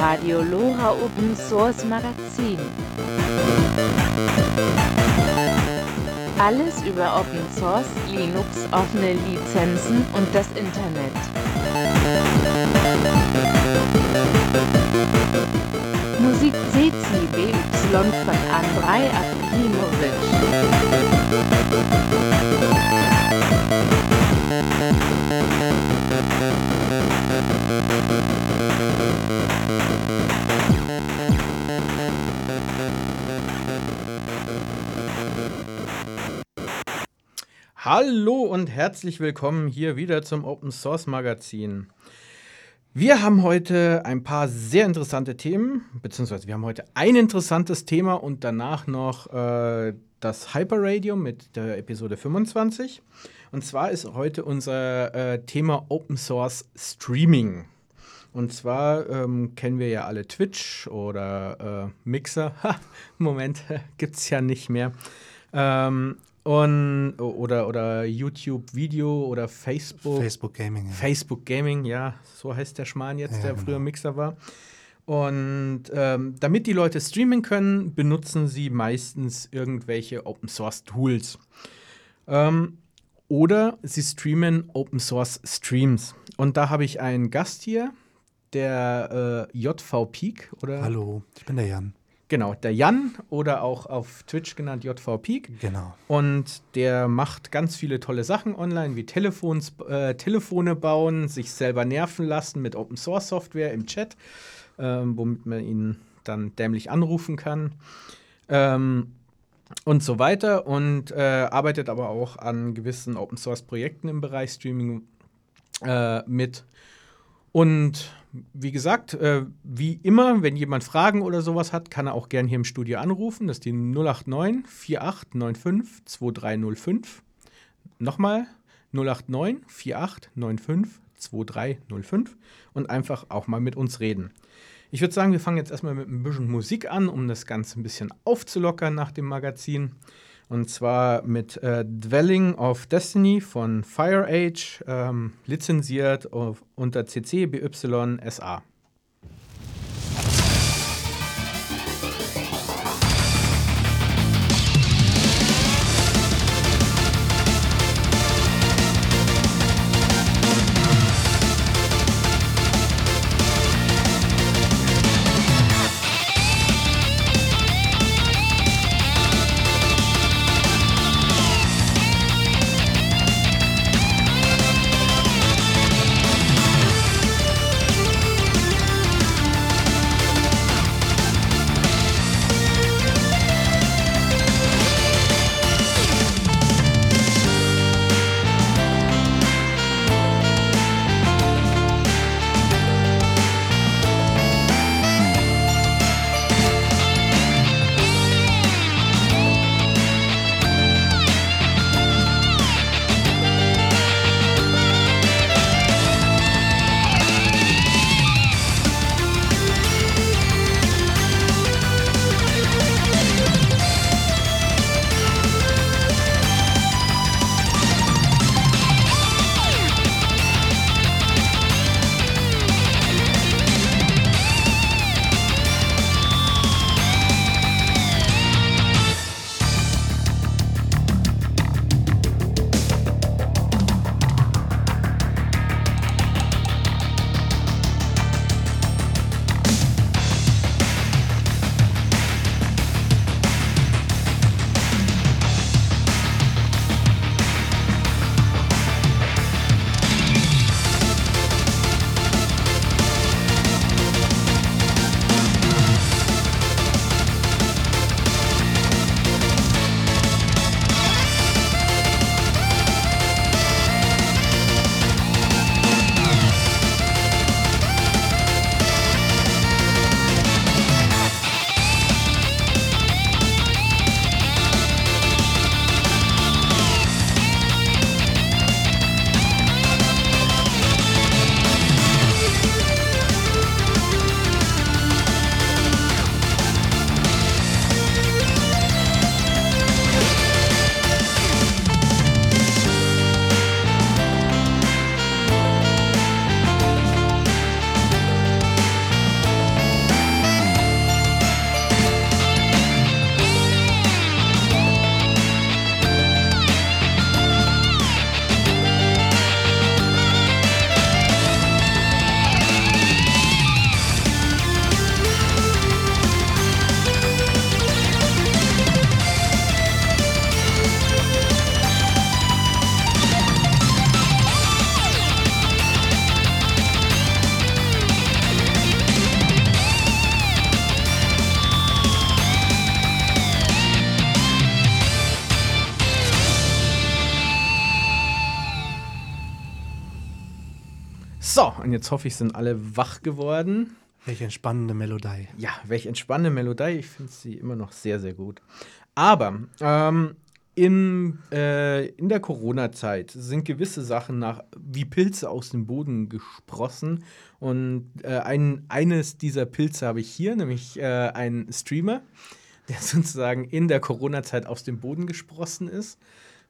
Radio Lora Open Source Magazin. Alles über Open Source, Linux, offene Lizenzen und das Internet. Musik CCBY von Andrei Akimovic. Hallo und herzlich willkommen hier wieder zum Open Source Magazin. Wir haben heute ein paar sehr interessante Themen, beziehungsweise wir haben heute ein interessantes Thema und danach noch äh, das Hyperradio mit der Episode 25. Und zwar ist heute unser äh, Thema Open Source Streaming. Und zwar ähm, kennen wir ja alle Twitch oder äh, Mixer. Ha, Moment, gibt es ja nicht mehr. Ähm, und, oder, oder YouTube Video oder Facebook. Facebook Gaming. Ja. Facebook Gaming, ja, so heißt der Schmarrn jetzt, Ja, der genau. früher Mixer war. Und ähm, damit die Leute streamen können, benutzen sie meistens irgendwelche Open Source Tools. Ähm, oder sie streamen Open Source Streams. Und da habe ich einen Gast hier, der äh, JV Peak oder Hallo, ich bin der Jan. Genau, der Jan oder auch auf Twitch genannt JV Peak. Genau. Und der macht ganz viele tolle Sachen online, wie Telefons, äh, Telefone bauen, sich selber nerven lassen mit Open Source Software im Chat, ähm, womit man ihn dann dämlich anrufen kann. Ähm, und so weiter. Und äh, arbeitet aber auch an gewissen Open Source Projekten im Bereich Streaming äh, mit. Und wie gesagt, äh, wie immer, wenn jemand Fragen oder sowas hat, kann er auch gern hier im Studio anrufen. Das ist die 089 4895 2305. Nochmal 089 4895 2305 und einfach auch mal mit uns reden. Ich würde sagen, wir fangen jetzt erstmal mit ein bisschen Musik an, um das Ganze ein bisschen aufzulockern nach dem Magazin. Und zwar mit äh, Dwelling of Destiny von Fire Age, ähm, lizenziert auf, unter CC BY SA. So, und jetzt hoffe ich, sind alle wach geworden. Welche entspannende Melodie. Ja, welche entspannende Melodie. Ich finde sie immer noch sehr, sehr gut. Aber ähm, in, äh, in der Corona-Zeit sind gewisse Sachen nach wie Pilze aus dem Boden gesprossen. Und äh, ein, eines dieser Pilze habe ich hier, nämlich äh, einen Streamer, der sozusagen in der Corona-Zeit aus dem Boden gesprossen ist.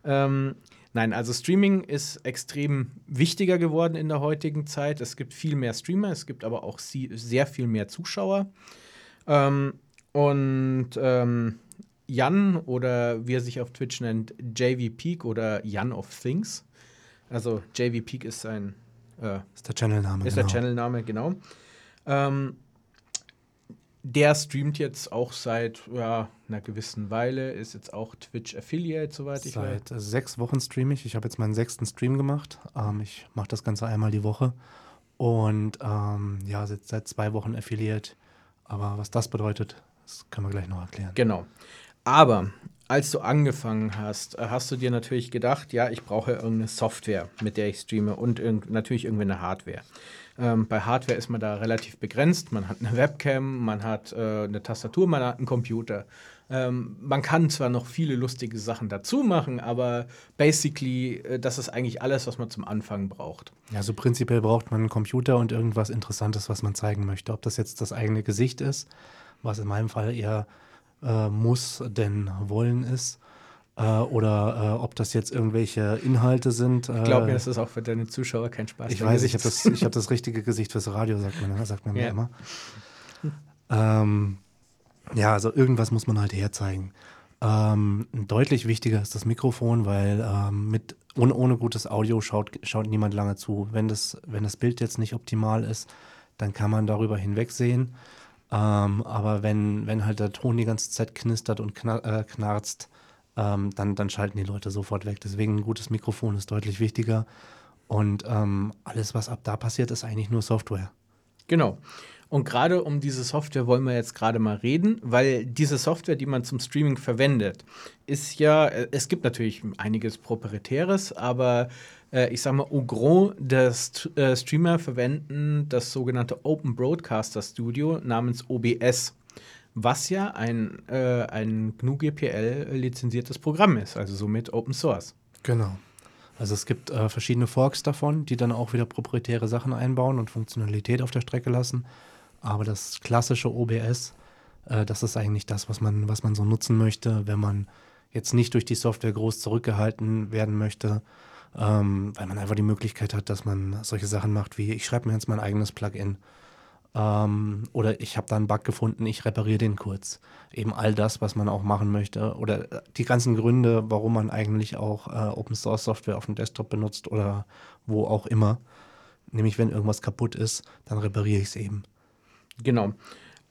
Ähm, Nein, also Streaming ist extrem wichtiger geworden in der heutigen Zeit. Es gibt viel mehr Streamer, es gibt aber auch sehr viel mehr Zuschauer. Ähm, und ähm, Jan oder wie er sich auf Twitch nennt, JV Peak oder Jan of Things. Also JV Peak ist sein äh, ist der Channelname. Ist genau. der Channelname, genau. Ähm, der streamt jetzt auch seit ja, einer gewissen Weile, ist jetzt auch Twitch Affiliate, soweit ich weiß. Seit sechs Wochen streame ich. Ich habe jetzt meinen sechsten Stream gemacht. Ähm, ich mache das Ganze einmal die Woche. Und ähm, ja, seit, seit zwei Wochen Affiliate. Aber was das bedeutet, das können wir gleich noch erklären. Genau. Aber als du angefangen hast, hast du dir natürlich gedacht, ja, ich brauche irgendeine Software, mit der ich streame und irg natürlich irgendwie eine Hardware. Ähm, bei Hardware ist man da relativ begrenzt. Man hat eine Webcam, man hat äh, eine Tastatur, man hat einen Computer. Ähm, man kann zwar noch viele lustige Sachen dazu machen, aber basically, äh, das ist eigentlich alles, was man zum Anfang braucht. Ja, so prinzipiell braucht man einen Computer und irgendwas Interessantes, was man zeigen möchte. Ob das jetzt das eigene Gesicht ist, was in meinem Fall eher äh, muss denn wollen ist äh, oder äh, ob das jetzt irgendwelche Inhalte sind. ich glaube mir, das ist auch für deine Zuschauer kein Spaß. Ich weiß, ich habe das, hab das richtige Gesicht fürs Radio, sagt man, sagt man ja. mir immer. Ähm, ja, also irgendwas muss man halt herzeigen. Ähm, deutlich wichtiger ist das Mikrofon, weil ähm, mit ohne, ohne gutes Audio schaut, schaut niemand lange zu. Wenn das, wenn das Bild jetzt nicht optimal ist, dann kann man darüber hinwegsehen. Ähm, aber wenn, wenn halt der Ton die ganze Zeit knistert und knar äh, knarzt, ähm, dann, dann schalten die Leute sofort weg. Deswegen ein gutes Mikrofon ist deutlich wichtiger. Und ähm, alles, was ab da passiert, ist eigentlich nur Software. Genau. Und gerade um diese Software wollen wir jetzt gerade mal reden, weil diese Software, die man zum Streaming verwendet, ist ja, äh, es gibt natürlich einiges Proprietäres, aber äh, ich sage mal, au gros, der äh, Streamer verwenden das sogenannte Open Broadcaster Studio namens OBS, was ja ein, äh, ein GNU GPL lizenziertes Programm ist, also somit Open Source. Genau. Also es gibt äh, verschiedene Forks davon, die dann auch wieder proprietäre Sachen einbauen und Funktionalität auf der Strecke lassen. Aber das klassische OBS, äh, das ist eigentlich das, was man, was man so nutzen möchte, wenn man jetzt nicht durch die Software groß zurückgehalten werden möchte, ähm, weil man einfach die Möglichkeit hat, dass man solche Sachen macht wie, ich schreibe mir jetzt mein eigenes Plugin. Ähm, oder ich habe da einen Bug gefunden, ich repariere den kurz. Eben all das, was man auch machen möchte. Oder äh, die ganzen Gründe, warum man eigentlich auch äh, Open Source Software auf dem Desktop benutzt oder wo auch immer. Nämlich, wenn irgendwas kaputt ist, dann repariere ich es eben. Genau.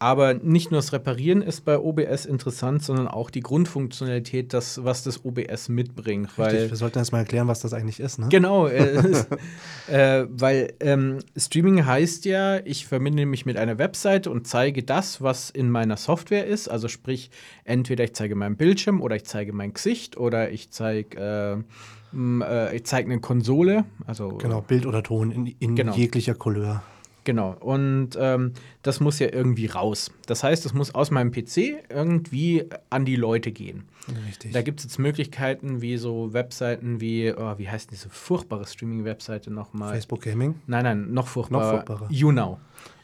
Aber nicht nur das Reparieren ist bei OBS interessant, sondern auch die Grundfunktionalität, das, was das OBS mitbringt. Richtig, wir sollten erst mal erklären, was das eigentlich ist. Ne? Genau, äh, äh, weil ähm, Streaming heißt ja, ich verbinde mich mit einer Webseite und zeige das, was in meiner Software ist. Also sprich, entweder ich zeige meinen Bildschirm oder ich zeige mein Gesicht oder ich zeige äh, äh, ich zeige eine Konsole. Also, genau, Bild oder Ton in, in genau. jeglicher Couleur. Genau. Und ähm, das muss ja irgendwie raus. Das heißt, es muss aus meinem PC irgendwie an die Leute gehen. Richtig. Da gibt es jetzt Möglichkeiten wie so Webseiten wie, oh, wie heißt diese furchtbare Streaming-Webseite nochmal? Facebook Gaming? Nein, nein, noch furchtbarer. Noch furchtbarer. YouNow.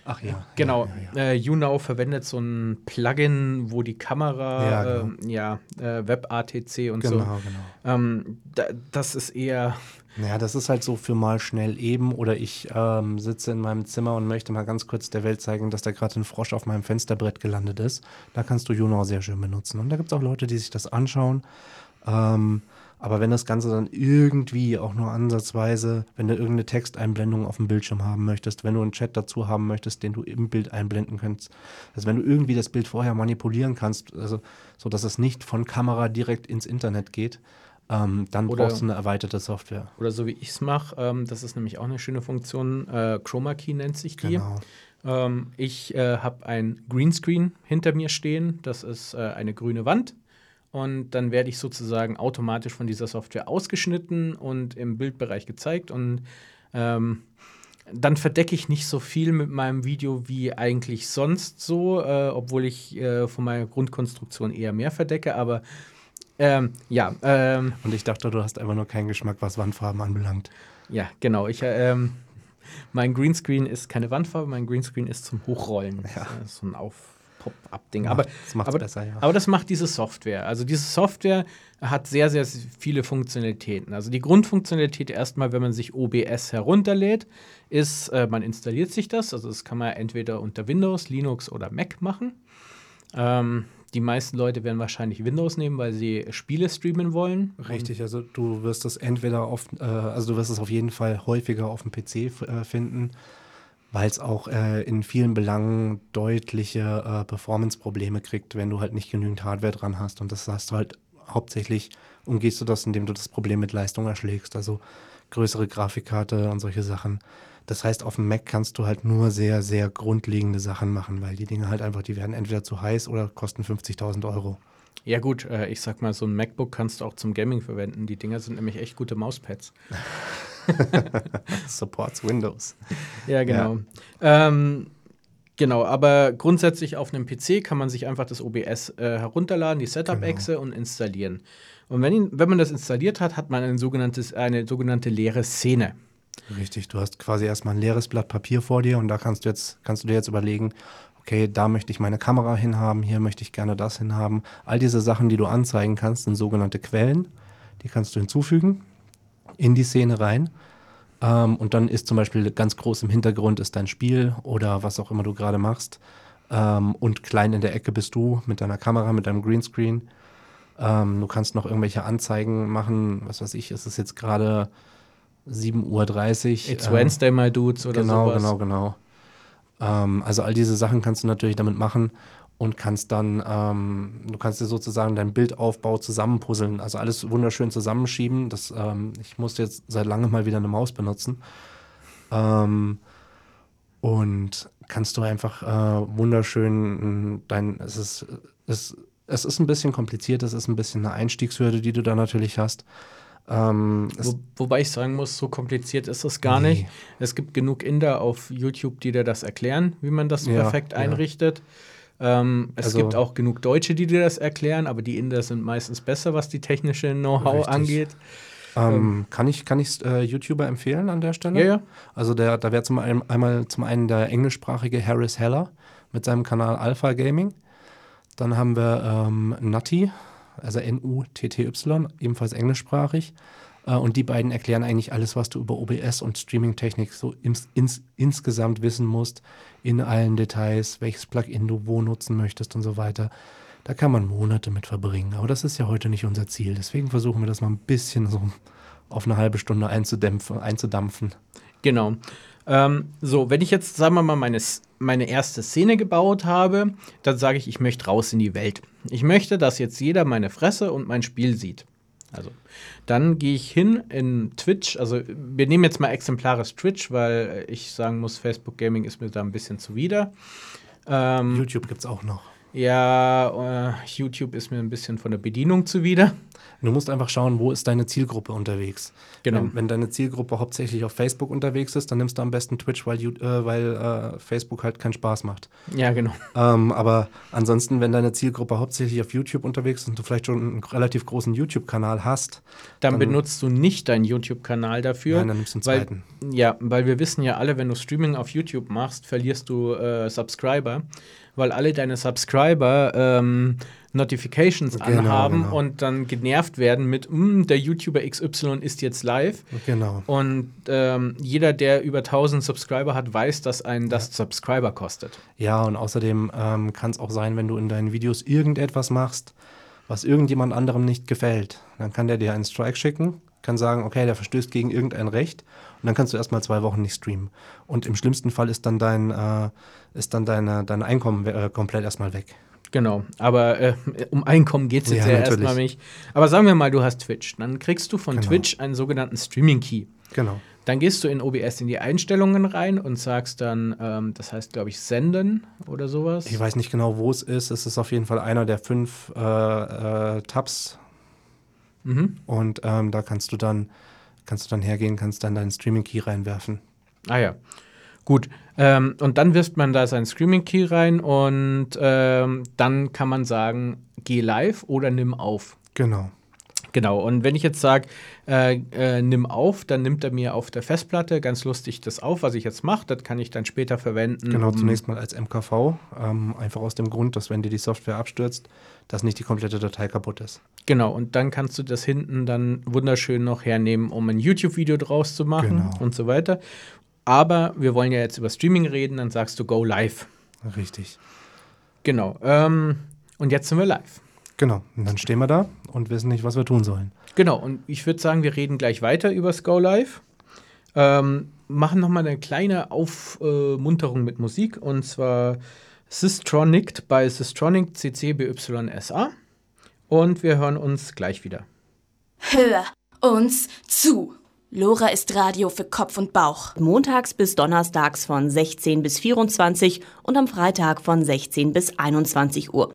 Ach ja. Genau. Ja, ja. Äh, YouNow verwendet so ein Plugin, wo die Kamera, ja, genau. äh, ja äh, WebATC und genau, so. Genau, genau. Ähm, da, das ist eher. Naja, das ist halt so für mal schnell eben oder ich ähm, sitze in meinem Zimmer und möchte mal ganz kurz der Welt zeigen, dass da gerade ein Frosch auf meinem Fensterbrett gelandet ist. Da kannst du YouNow sehr schön benutzen. Und da gibt es auch Leute, die sich das anschauen. Ähm, aber wenn das Ganze dann irgendwie auch nur ansatzweise, wenn du irgendeine Texteinblendung auf dem Bildschirm haben möchtest, wenn du einen Chat dazu haben möchtest, den du im Bild einblenden kannst, also wenn du irgendwie das Bild vorher manipulieren kannst, also so dass es nicht von Kamera direkt ins Internet geht, ähm, dann oder, brauchst du eine erweiterte Software. Oder so wie ich es mache, ähm, das ist nämlich auch eine schöne Funktion, äh, Chroma Key nennt sich die. Genau. Ähm, ich äh, habe ein Greenscreen hinter mir stehen, das ist äh, eine grüne Wand und dann werde ich sozusagen automatisch von dieser Software ausgeschnitten und im Bildbereich gezeigt und ähm, dann verdecke ich nicht so viel mit meinem Video wie eigentlich sonst so, äh, obwohl ich äh, von meiner Grundkonstruktion eher mehr verdecke, aber ähm, ja. Ähm, Und ich dachte, du hast einfach nur keinen Geschmack, was Wandfarben anbelangt. Ja, genau. Ich, ähm, mein Greenscreen ist keine Wandfarbe, mein Greenscreen ist zum Hochrollen. Ja. So ein Auf Pop-up-Ding. Aber, das aber, besser, ja. aber das macht diese Software. Also diese Software hat sehr, sehr viele Funktionalitäten. Also die Grundfunktionalität erstmal, wenn man sich OBS herunterlädt, ist, äh, man installiert sich das. Also das kann man entweder unter Windows, Linux oder Mac machen. Ähm, die meisten Leute werden wahrscheinlich Windows nehmen, weil sie Spiele streamen wollen. Richtig, also du wirst es entweder auf, äh, also du wirst es auf jeden Fall häufiger auf dem PC äh, finden, weil es auch äh, in vielen Belangen deutliche äh, Performance-Probleme kriegt, wenn du halt nicht genügend Hardware dran hast. Und das hast du halt hauptsächlich, umgehst du das, indem du das Problem mit Leistung erschlägst, also größere Grafikkarte und solche Sachen. Das heißt, auf dem Mac kannst du halt nur sehr, sehr grundlegende Sachen machen, weil die Dinge halt einfach, die werden entweder zu heiß oder kosten 50.000 Euro. Ja gut, äh, ich sag mal, so ein MacBook kannst du auch zum Gaming verwenden. Die Dinger sind nämlich echt gute Mauspads. Supports Windows. Ja, genau. Ähm, genau, aber grundsätzlich auf einem PC kann man sich einfach das OBS äh, herunterladen, die Setup-Exe Genau. und installieren. Und wenn, wenn man das installiert hat, hat man ein sogenanntes, eine sogenannte leere Szene. Richtig, du hast quasi erstmal ein leeres Blatt Papier vor dir und da kannst du jetzt, kannst du dir jetzt überlegen, okay, da möchte ich meine Kamera hinhaben, hier möchte ich gerne das hinhaben. All diese Sachen, die du anzeigen kannst, sind sogenannte Quellen. Die kannst du hinzufügen in die Szene rein. Ähm, und dann ist zum Beispiel ganz groß im Hintergrund ist dein Spiel oder was auch immer du gerade machst. Ähm, und klein in der Ecke bist du mit deiner Kamera, mit deinem Greenscreen. Ähm, du kannst noch irgendwelche Anzeigen machen, was weiß ich, es ist jetzt gerade 7.30 Uhr. It's ähm, Wednesday, my dudes oder genau, sowas. Genau, genau, ähm, also all diese Sachen kannst du natürlich damit machen und kannst dann, ähm, du kannst dir sozusagen deinen Bildaufbau zusammenpuzzeln, also alles wunderschön zusammenschieben. Das, ähm, ich musste jetzt seit langem mal wieder eine Maus benutzen. Ähm, und kannst du einfach äh, wunderschön dein, es ist, es, es ist ein bisschen kompliziert, es ist ein bisschen eine Einstiegshürde, die du da natürlich hast. Ähm, es, Wo, wobei ich sagen muss, so kompliziert ist das gar Nee. nicht. Es gibt genug Inder auf YouTube, die dir das erklären, wie man das Ja, perfekt ja. einrichtet. Ähm, es Also- gibt auch genug Deutsche, die dir das erklären, aber die Inder sind meistens besser, was die technische Know-how angeht. ähm, kann ich, kann ich äh, YouTuber empfehlen an der Stelle? Ja, ja. Also der, da wäre zum einen, einmal zum einen der englischsprachige Harris Heller mit seinem Kanal Alpha Gaming. Dann haben wir ähm, Nutty, also N-U-T-T-Y, ebenfalls englischsprachig. Äh, und die beiden erklären eigentlich alles, was du über OBS und Streaming-Technik so ins, ins, insgesamt wissen musst, in allen Details, welches Plugin du wo nutzen möchtest und so weiter. Da kann man Monate mit verbringen. Aber das ist ja heute nicht unser Ziel. Deswegen versuchen wir das mal ein bisschen so auf eine halbe Stunde einzudampfen. Genau. Ähm, so, wenn ich jetzt, sagen wir mal, meine, S- meine erste Szene gebaut habe, dann sage ich, ich möchte raus in die Welt. Ich möchte, dass jetzt jeder meine Fresse und mein Spiel sieht. Also, dann gehe ich hin in Twitch. Also, wir nehmen jetzt mal exemplarisch Twitch, weil ich sagen muss, Facebook Gaming ist mir da ein bisschen zuwider. Ähm, YouTube gibt es auch noch. ja, äh, YouTube ist mir ein bisschen von der Bedienung zuwider. Du musst einfach schauen, wo ist deine Zielgruppe unterwegs. Genau. Wenn, wenn deine Zielgruppe hauptsächlich auf Facebook unterwegs ist, dann nimmst du am besten Twitch, weil, äh, weil äh, Facebook halt keinen Spaß macht. Ja, genau. Ähm, aber ansonsten, wenn deine Zielgruppe hauptsächlich auf YouTube unterwegs ist und du vielleicht schon einen relativ großen YouTube-Kanal hast, Dann, Dann- benutzt du nicht deinen YouTube-Kanal dafür. nein, dann nimmst du einen weil, zweiten. Ja, weil wir wissen ja alle, wenn du Streaming auf YouTube machst, verlierst du äh, Subscriber, weil alle deine Subscriber ähm, Notifications Genau, anhaben genau. und dann genervt werden mit, "Mm, der YouTuber XY ist jetzt live. Genau. Und ähm, jeder, der über 1000 Subscriber hat, weiß, dass einen das Subscriber kostet. Ja, und außerdem ähm, kann es auch sein, wenn du in deinen Videos irgendetwas machst, was irgendjemand anderem nicht gefällt, dann kann der dir einen Strike schicken, kann sagen, okay, der verstößt gegen irgendein Recht und dann kannst du erstmal zwei Wochen nicht streamen. Und im schlimmsten Fall ist dann dein, äh, ist dann deine, dein Einkommen äh, komplett erstmal weg. Genau, aber äh, um Einkommen geht es jetzt Ja, ja, erstmal nicht. Aber sagen wir mal, du hast Twitch. Dann kriegst du von Genau. Twitch einen sogenannten Streaming-Key. Genau. Dann gehst du in OBS in die Einstellungen rein und sagst dann, ähm, das heißt, glaube ich, senden oder sowas. Ich weiß nicht genau, wo es ist. Es ist auf jeden Fall einer der fünf äh, äh, Tabs Mhm. und ähm, da kannst du dann kannst du dann hergehen, kannst dann deinen Streaming Key reinwerfen. Ah ja. Gut. Ähm, und dann wirft man da seinen Streaming-Key rein und ähm, dann kann man sagen, geh live oder nimm auf. Genau. Genau, und wenn ich jetzt sage, äh, äh, nimm auf, dann nimmt er mir auf der Festplatte ganz lustig das auf, was ich jetzt mache. Das kann ich dann später verwenden. Genau, zunächst mal als MKV. Ähm, einfach aus dem Grund, dass wenn dir die Software abstürzt, dass nicht die komplette Datei kaputt ist. Genau, und dann kannst du das hinten dann wunderschön noch hernehmen, um ein YouTube-Video draus zu machen Genau. und so weiter. Aber wir wollen ja jetzt über Streaming reden, dann sagst du Go Live. Richtig. Genau. Ähm, und jetzt sind wir live. Genau. Und dann stehen wir da und wissen nicht, was wir tun sollen. Genau, und ich würde sagen, wir reden gleich weiter über das Go Live. Ähm, machen nochmal eine kleine Aufmunterung mit Musik und zwar Systronic bei Systronic CCBYSA. Und wir hören uns gleich wieder. Hör uns zu. Lora ist Radio für Kopf und Bauch. Montags bis donnerstags von 16 bis 24 und am Freitag von 16 bis 21 Uhr.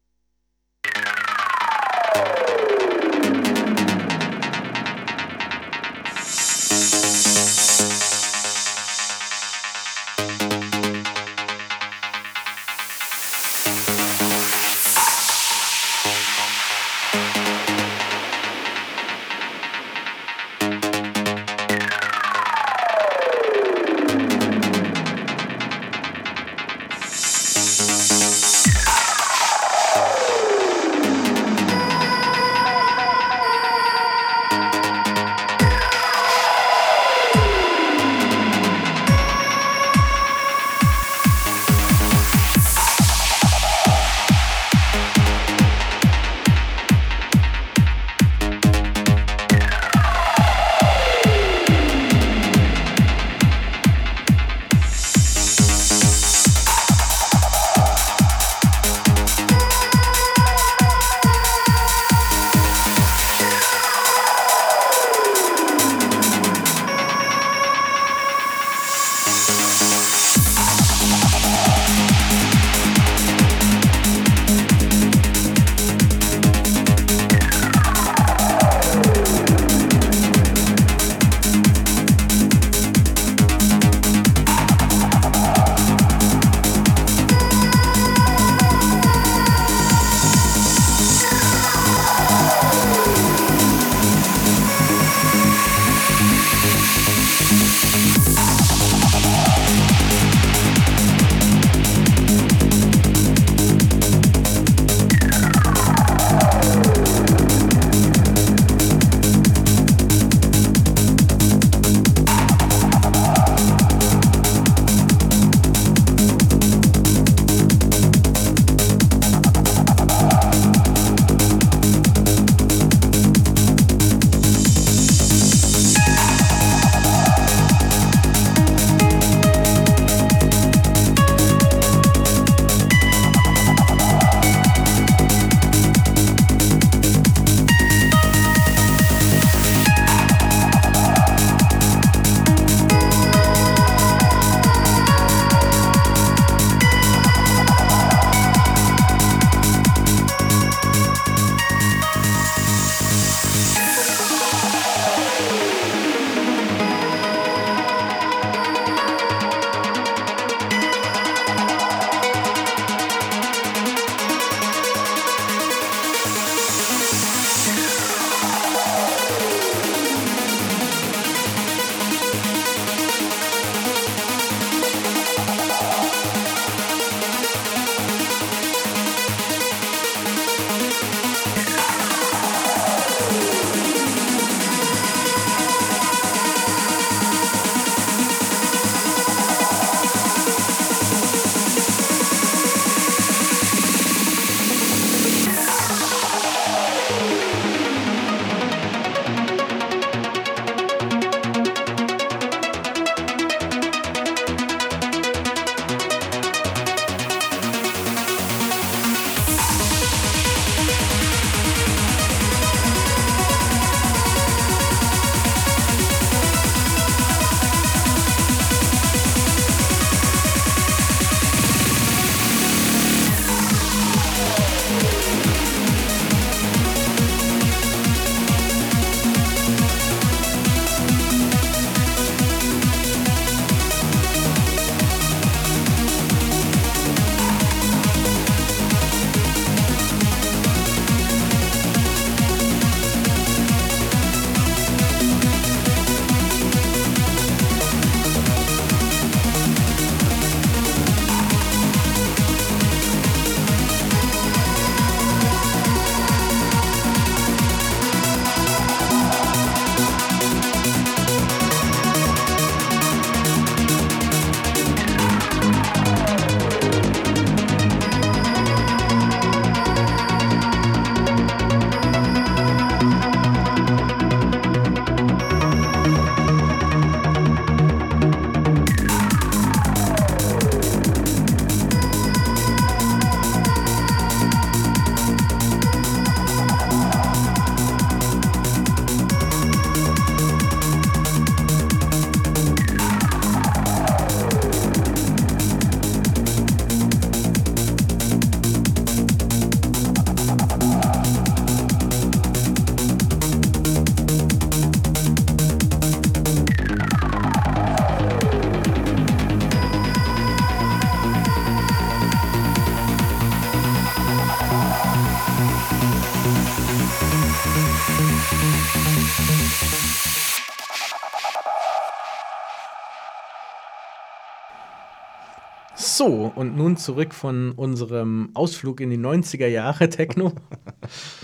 So, und nun zurück von unserem Ausflug in die 90er Jahre Techno.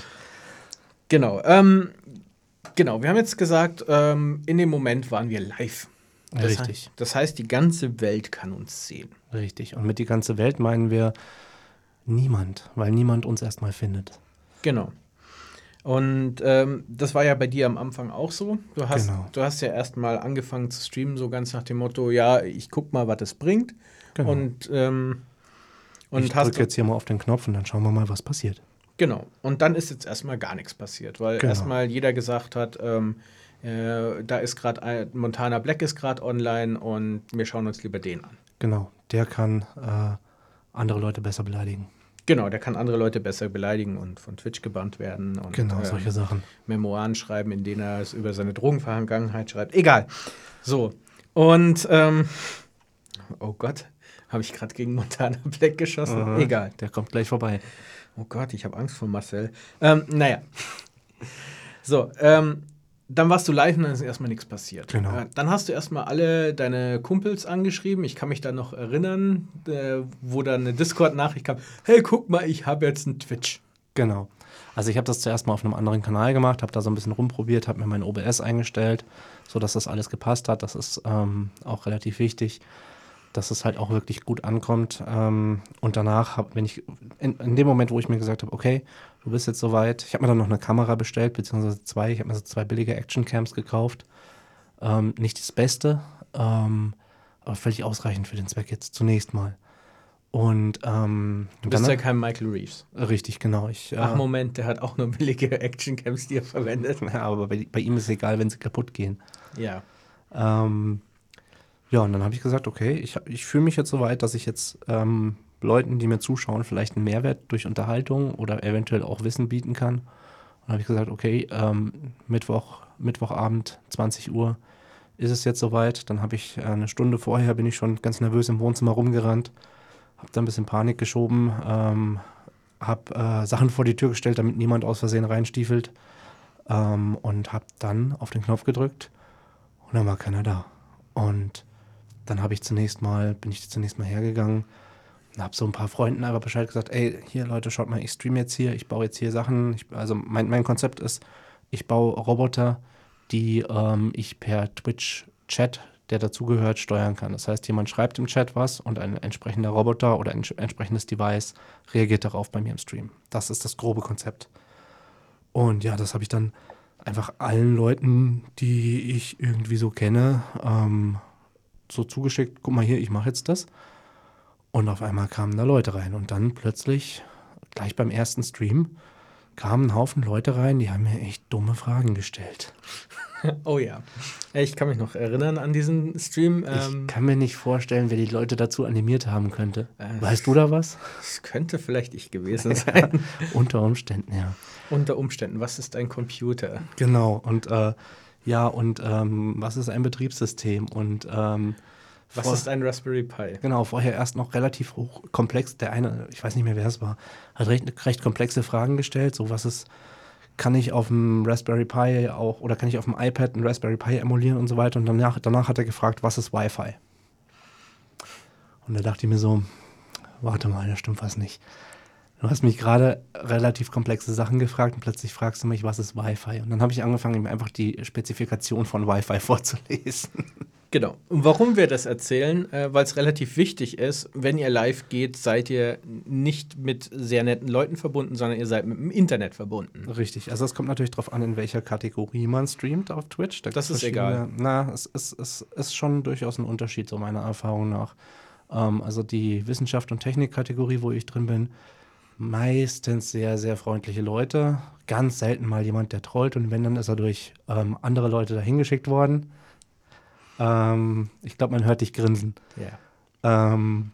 genau. Ähm, genau, wir haben jetzt gesagt, ähm, in dem Moment waren wir live. Das Richtig. Heißt, das heißt, die ganze Welt kann uns sehen. Richtig. Und mit die ganze Welt meinen wir niemand, weil niemand uns erstmal findet. Genau. Und ähm, das war ja bei dir am Anfang auch so. Du hast, Genau. du hast ja erstmal angefangen zu streamen, so ganz nach dem Motto, ja, ich guck mal, was es bringt. Genau. Und, ähm, und ich drücke jetzt hier mal auf den Knopf und dann schauen wir mal, was passiert. Genau. Und dann ist jetzt erstmal gar nichts passiert, weil Genau. erstmal jeder gesagt hat, ähm, äh, da ist gerade Montana Black ist gerade online und wir schauen uns lieber den an. Genau. Der kann äh, andere Leute besser beleidigen. Genau, der kann andere Leute besser beleidigen und von Twitch gebannt werden und Genau, ähm, solche Sachen. Memoiren schreiben, in denen er es über seine Drogenvergangenheit schreibt. Egal. So. Und ähm, oh Gott, habe ich gerade gegen Montana Black geschossen? Aha. Egal. Der kommt gleich vorbei. Oh Gott, ich habe Angst vor Marcel. Ähm, naja. So, ähm, dann warst du live und dann ist erstmal nichts passiert. Genau. Äh, dann hast du erstmal alle deine Kumpels angeschrieben. Ich kann mich da noch erinnern, äh, wo dann eine Discord-Nachricht kam: Hey, guck mal, ich habe jetzt einen Twitch. Genau. Also ich habe das zuerst mal auf einem anderen Kanal gemacht, habe da so ein bisschen rumprobiert, habe mir mein OBS eingestellt, sodass das alles gepasst hat. Das ist ähm, auch relativ wichtig, dass es halt auch wirklich gut ankommt. Ähm, und danach, hab, wenn ich in, in dem Moment, wo ich mir gesagt habe, okay, du bist jetzt soweit, ich habe mir dann noch eine Kamera bestellt, beziehungsweise zwei, ich habe mir so zwei billige Actioncams gekauft. Ähm, nicht das Beste, ähm, aber völlig ausreichend für den Zweck jetzt zunächst mal. Und ähm, Du bist dann- ja kein Michael Reeves. Richtig, genau. Ich, Ach, äh, Moment, der hat auch nur billige Actioncams, die er verwendet. Ja, aber bei, bei ihm ist es egal, wenn sie kaputt gehen. Ja. Ähm, ja, und dann habe ich gesagt, okay, ich, ich fühle mich jetzt so weit, dass ich jetzt ähm, Leuten, die mir zuschauen, vielleicht einen Mehrwert durch Unterhaltung oder eventuell auch Wissen bieten kann. Und dann habe ich gesagt, okay, ähm, Mittwoch, Mittwochabend, 20 Uhr ist es jetzt soweit. Dann habe ich äh, eine Stunde vorher, bin ich schon ganz nervös im Wohnzimmer rumgerannt, habe da ein bisschen Panik geschoben, ähm, habe äh, Sachen vor die Tür gestellt, damit niemand aus Versehen reinstiefelt ähm, und habe dann auf den Knopf gedrückt und dann war keiner da. Und dann habe ich zunächst mal, bin ich zunächst mal hergegangen und habe so ein paar Freunden einfach Bescheid gesagt, ey, hier Leute, schaut mal, ich streame jetzt hier, ich baue jetzt hier Sachen. Ich, also mein, mein Konzept ist, ich baue Roboter, die ähm, ich per Twitch-Chat, der dazugehört, steuern kann. Das heißt, jemand schreibt im Chat was und ein entsprechender Roboter oder ein entsprechendes Device reagiert darauf bei mir im Stream. Das ist das grobe Konzept. Und ja, das habe ich dann einfach allen Leuten, die ich irgendwie so kenne, ähm, so zugeschickt, guck mal hier, ich mache jetzt das. Und auf einmal kamen da Leute rein. Und dann plötzlich, gleich beim ersten Stream, kamen ein Haufen Leute rein, die haben mir echt dumme Fragen gestellt. Oh ja. Ich kann mich noch erinnern an diesen Stream. Ähm, ich kann mir nicht vorstellen, wer die Leute dazu animiert haben könnte. Äh. Weißt du da was? Es könnte vielleicht ich gewesen sein. Unter Umständen, ja. Unter Umständen. Was ist ein Computer? Genau. Und äh, ja, und ähm, was ist ein Betriebssystem? Und ähm, Was ist ein Raspberry Pi? Genau, vorher erst noch relativ hoch komplex. Der eine, ich weiß nicht mehr, wer es war, hat recht, recht komplexe Fragen gestellt. So, was ist, kann ich auf dem Raspberry Pi auch oder kann ich auf dem iPad einen Raspberry Pi emulieren und so weiter. Und danach, danach hat er gefragt, was ist Wi-Fi? Und da dachte ich mir so, warte mal, da stimmt was nicht. Du hast mich gerade relativ komplexe Sachen gefragt und plötzlich fragst du mich, was ist Wi-Fi? Und dann habe ich angefangen, ihm einfach die Spezifikation von Wi-Fi vorzulesen. Genau. Und warum wir das erzählen, äh, weil es relativ wichtig ist, wenn ihr live geht, seid ihr nicht mit sehr netten Leuten verbunden, sondern ihr seid mit dem Internet verbunden. Richtig, also es kommt natürlich darauf an, in welcher Kategorie man streamt auf Twitch. Da Das ist egal. Na, es ist, es ist schon durchaus ein Unterschied, so meiner Erfahrung nach. Ähm, also die Wissenschaft- und Technik-Kategorie, wo ich drin bin, meistens sehr, sehr freundliche Leute. Ganz selten mal jemand, der trollt und wenn, dann ist er durch ähm, andere Leute dahin geschickt worden. Ähm, ich glaube, man hört dich grinsen. Ja. Ähm,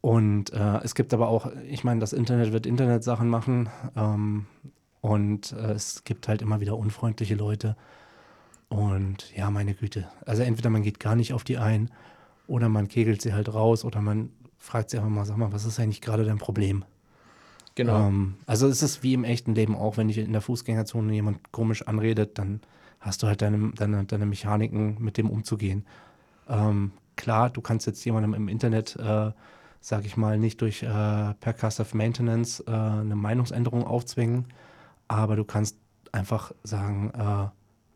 und äh, es gibt aber auch, ich meine, das Internet wird Internetsachen machen ähm, und äh, es gibt halt immer wieder unfreundliche Leute. Und ja, meine Güte. Also entweder man geht gar nicht auf die ein oder man kegelt sie halt raus oder man fragt sie einfach mal, sag mal, was ist eigentlich gerade dein Problem? Genau. Ähm, also es ist wie im echten Leben auch, wenn dich in der Fußgängerzone jemand komisch anredet, dann hast du halt deine, deine, deine Mechaniken, mit dem umzugehen. Ähm, klar, du kannst jetzt jemandem im Internet, äh, sag ich mal, nicht durch äh, Percussive Maintenance äh, eine Meinungsänderung aufzwingen, aber du kannst einfach sagen, äh,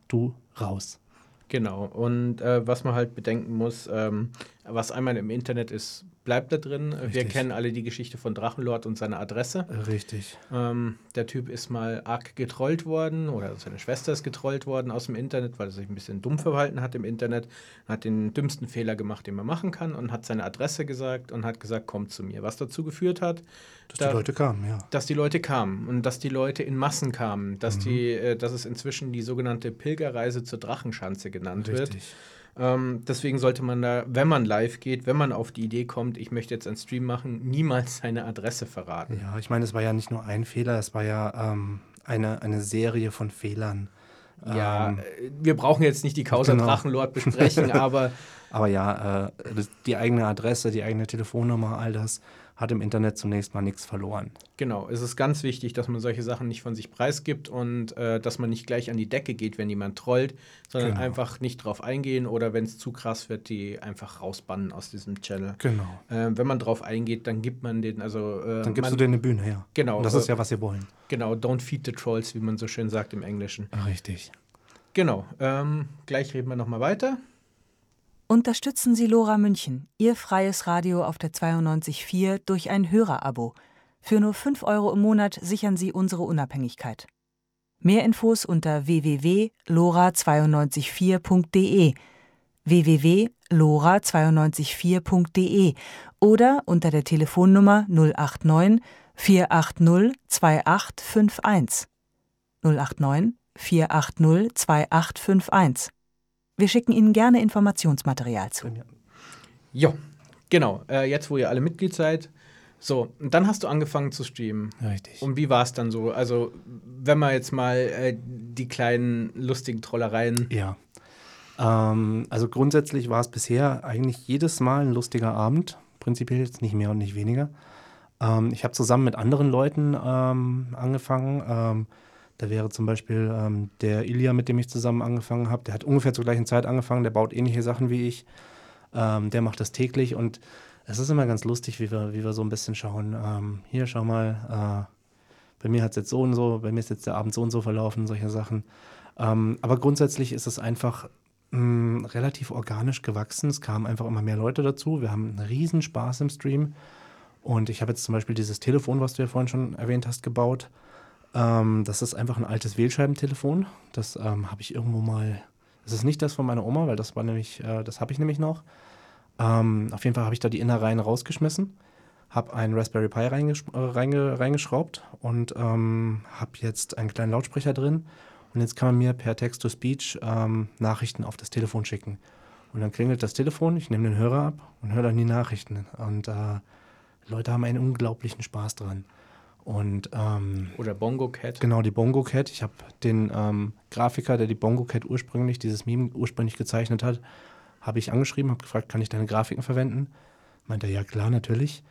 du raus. Genau. Und äh, was man halt bedenken muss, ähm, was einmal im Internet ist, bleibt da drin. Wir Richtig. kennen alle die Geschichte von Drachenlord und seine Adresse. Richtig. Ähm, der Typ ist mal arg getrollt worden oder seine Schwester ist getrollt worden aus dem Internet, weil er sich ein bisschen dumm verhalten hat im Internet. Hat den dümmsten Fehler gemacht, den man machen kann und hat seine Adresse gesagt und hat gesagt, kommt zu mir. Was dazu geführt hat, Dass da- die Leute kamen, ja. dass die Leute kamen und dass die Leute in Massen kamen, dass, Mhm. die, äh, dass es inzwischen die sogenannte Pilgerreise zur Drachenschanze genannt wird. Ähm, deswegen sollte man da, wenn man live geht, wenn man auf die Idee kommt, ich möchte jetzt einen Stream machen, niemals seine Adresse verraten. Ja, ich meine, es war ja nicht nur ein Fehler, es war ja ähm, eine, eine Serie von Fehlern. Ja, Ähm, äh, wir brauchen jetzt nicht die Causa genau. Drachenlord besprechen, aber aber ja, äh, die eigene Adresse, die eigene Telefonnummer, all das hat im Internet zunächst mal nichts verloren. genau, es ist ganz wichtig, dass man solche Sachen nicht von sich preisgibt und äh, dass man nicht gleich an die Decke geht, wenn jemand trollt, sondern Genau. einfach nicht drauf eingehen oder wenn es zu krass wird, die einfach rausbannen aus diesem Channel. Genau. Äh, wenn man drauf eingeht, dann gibt man den, also äh, Dann gibst man, du denen eine Bühne her. Genau, Und das äh, ist ja, was sie wollen. Genau, don't feed the trolls, wie man so schön sagt im Englischen. Richtig. Genau, ähm, gleich reden wir nochmal weiter. Unterstützen Sie Lora München, Ihr freies Radio auf der 92.4 durch ein Hörerabo. Für nur 5 Euro im Monat sichern Sie unsere Unabhängigkeit. Mehr Infos unter www.lora924.de www.lora924.de oder unter der Telefonnummer 089 480 2851. 089 480 2851. Wir schicken Ihnen gerne Informationsmaterial zu. Jo, genau, äh, jetzt wo ihr alle Mitglied seid. So, und dann hast du angefangen zu streamen. Richtig. Und wie war es dann so? Also, wenn man jetzt mal äh, die kleinen lustigen Trollereien. Ja. Ähm, also grundsätzlich war es bisher eigentlich jedes Mal ein lustiger Abend. Prinzipiell jetzt nicht mehr und nicht weniger. Ähm, ich habe zusammen mit anderen Leuten ähm, angefangen. Da wäre zum Beispiel ähm, der Ilya, mit dem ich zusammen angefangen habe. Der hat ungefähr zur gleichen Zeit angefangen. Der baut ähnliche Sachen wie ich. Ähm, der macht das täglich und es ist immer ganz lustig, wie wir, wie wir so ein bisschen schauen. Ähm, hier, schau mal, äh, bei mir hat es jetzt so und so, bei mir ist jetzt der Abend so und so verlaufen, solche Sachen. Ähm, aber grundsätzlich ist es einfach mh, relativ organisch gewachsen. Es kamen einfach immer mehr Leute dazu. Wir haben einen riesen Spaß im Stream. Und ich habe jetzt zum Beispiel dieses Telefon, was du ja vorhin schon erwähnt hast, gebaut. Ähm, das ist einfach ein altes Wählscheibentelefon. Das ähm, habe ich irgendwo mal. Das ist nicht das von meiner Oma, weil das war nämlich, äh, das habe ich nämlich noch. Ähm, auf jeden Fall habe ich da die Innereien rausgeschmissen, habe einen Raspberry Pi äh, reinge reingeschraubt und ähm, habe jetzt einen kleinen Lautsprecher drin. Und jetzt kann man mir per Text-to-Speech ähm, Nachrichten auf das Telefon schicken. Und dann klingelt das Telefon, ich nehme den Hörer ab und höre dann die Nachrichten. Und äh, Leute haben einen unglaublichen Spaß dran. Und ähm, Oder Bongo Cat. Genau, die Bongo Cat. Ich habe den ähm, Grafiker, der die Bongo Cat ursprünglich, dieses Meme ursprünglich gezeichnet hat, habe ich angeschrieben, habe gefragt, kann ich deine Grafiken verwenden? Meinte er, ja klar, natürlich.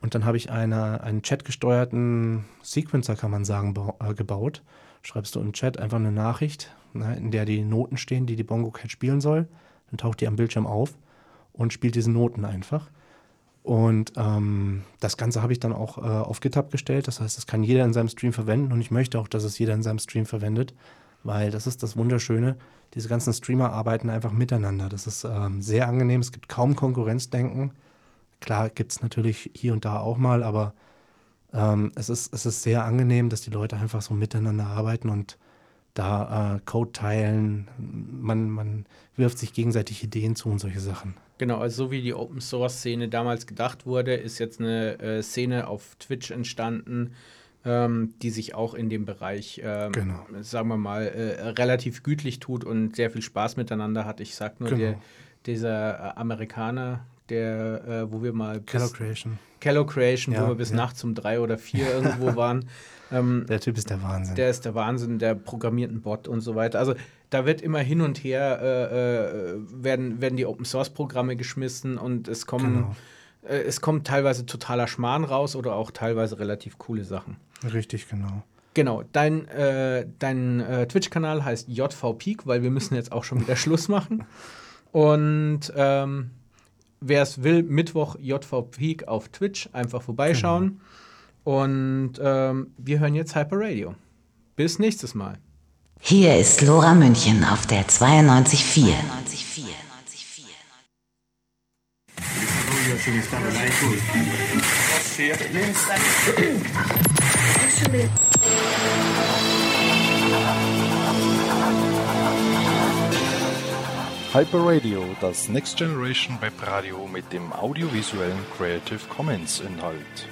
Und dann habe ich eine, einen chatgesteuerten Sequencer, kann man sagen, äh, gebaut. Schreibst du im Chat einfach eine Nachricht, ne, in der die Noten stehen, die die Bongo Cat spielen soll. Dann taucht die am Bildschirm auf und spielt diese Noten einfach. Und ähm, das Ganze habe ich dann auch äh, auf GitHub gestellt. Das heißt, das kann jeder in seinem Stream verwenden. Und ich möchte auch, dass es jeder in seinem Stream verwendet, weil das ist das Wunderschöne. Diese ganzen Streamer arbeiten einfach miteinander. Das ist ähm, sehr angenehm. Es gibt kaum Konkurrenzdenken. Klar gibt es natürlich hier und da auch mal, aber ähm, es, ist, es ist sehr angenehm, dass die Leute einfach so miteinander arbeiten und da äh, Code teilen. Man, man wirft sich gegenseitig Ideen zu und solche Sachen. Genau, also so wie die Open Source Szene damals gedacht wurde, ist jetzt eine äh, Szene auf Twitch entstanden, ähm, die sich auch in dem Bereich, ähm, Genau. sagen wir mal, äh, relativ gütlich tut und sehr viel Spaß miteinander hat. Ich sag nur, Genau. der, dieser äh, Amerikaner, der, äh, wo wir mal Kello Creation. Kello Creation, Ja, wo wir bis ja. nachts um drei oder vier irgendwo waren. Ähm, Der Typ ist der Wahnsinn. der ist der Wahnsinn, der programmierten Bot und so weiter. Also da wird immer hin und her äh, äh, werden, werden die Open Source Programme geschmissen und es kommen Genau. äh, es kommt teilweise totaler Schmarrn raus oder auch teilweise relativ coole Sachen. Richtig, genau. Genau, dein, äh, dein äh, Twitch-Kanal heißt JV Peak, weil wir müssen jetzt auch schon wieder Schluss machen. Und ähm, wer es will, Mittwoch JV Peak auf Twitch. Einfach vorbeischauen. Genau. Und ähm, wir hören jetzt Hyper Radio. Bis nächstes Mal. Hier ist Lora München auf der 92.4. 92 Hyper Radio, das Next Generation Web Radio mit dem audiovisuellen Creative Commons Inhalt.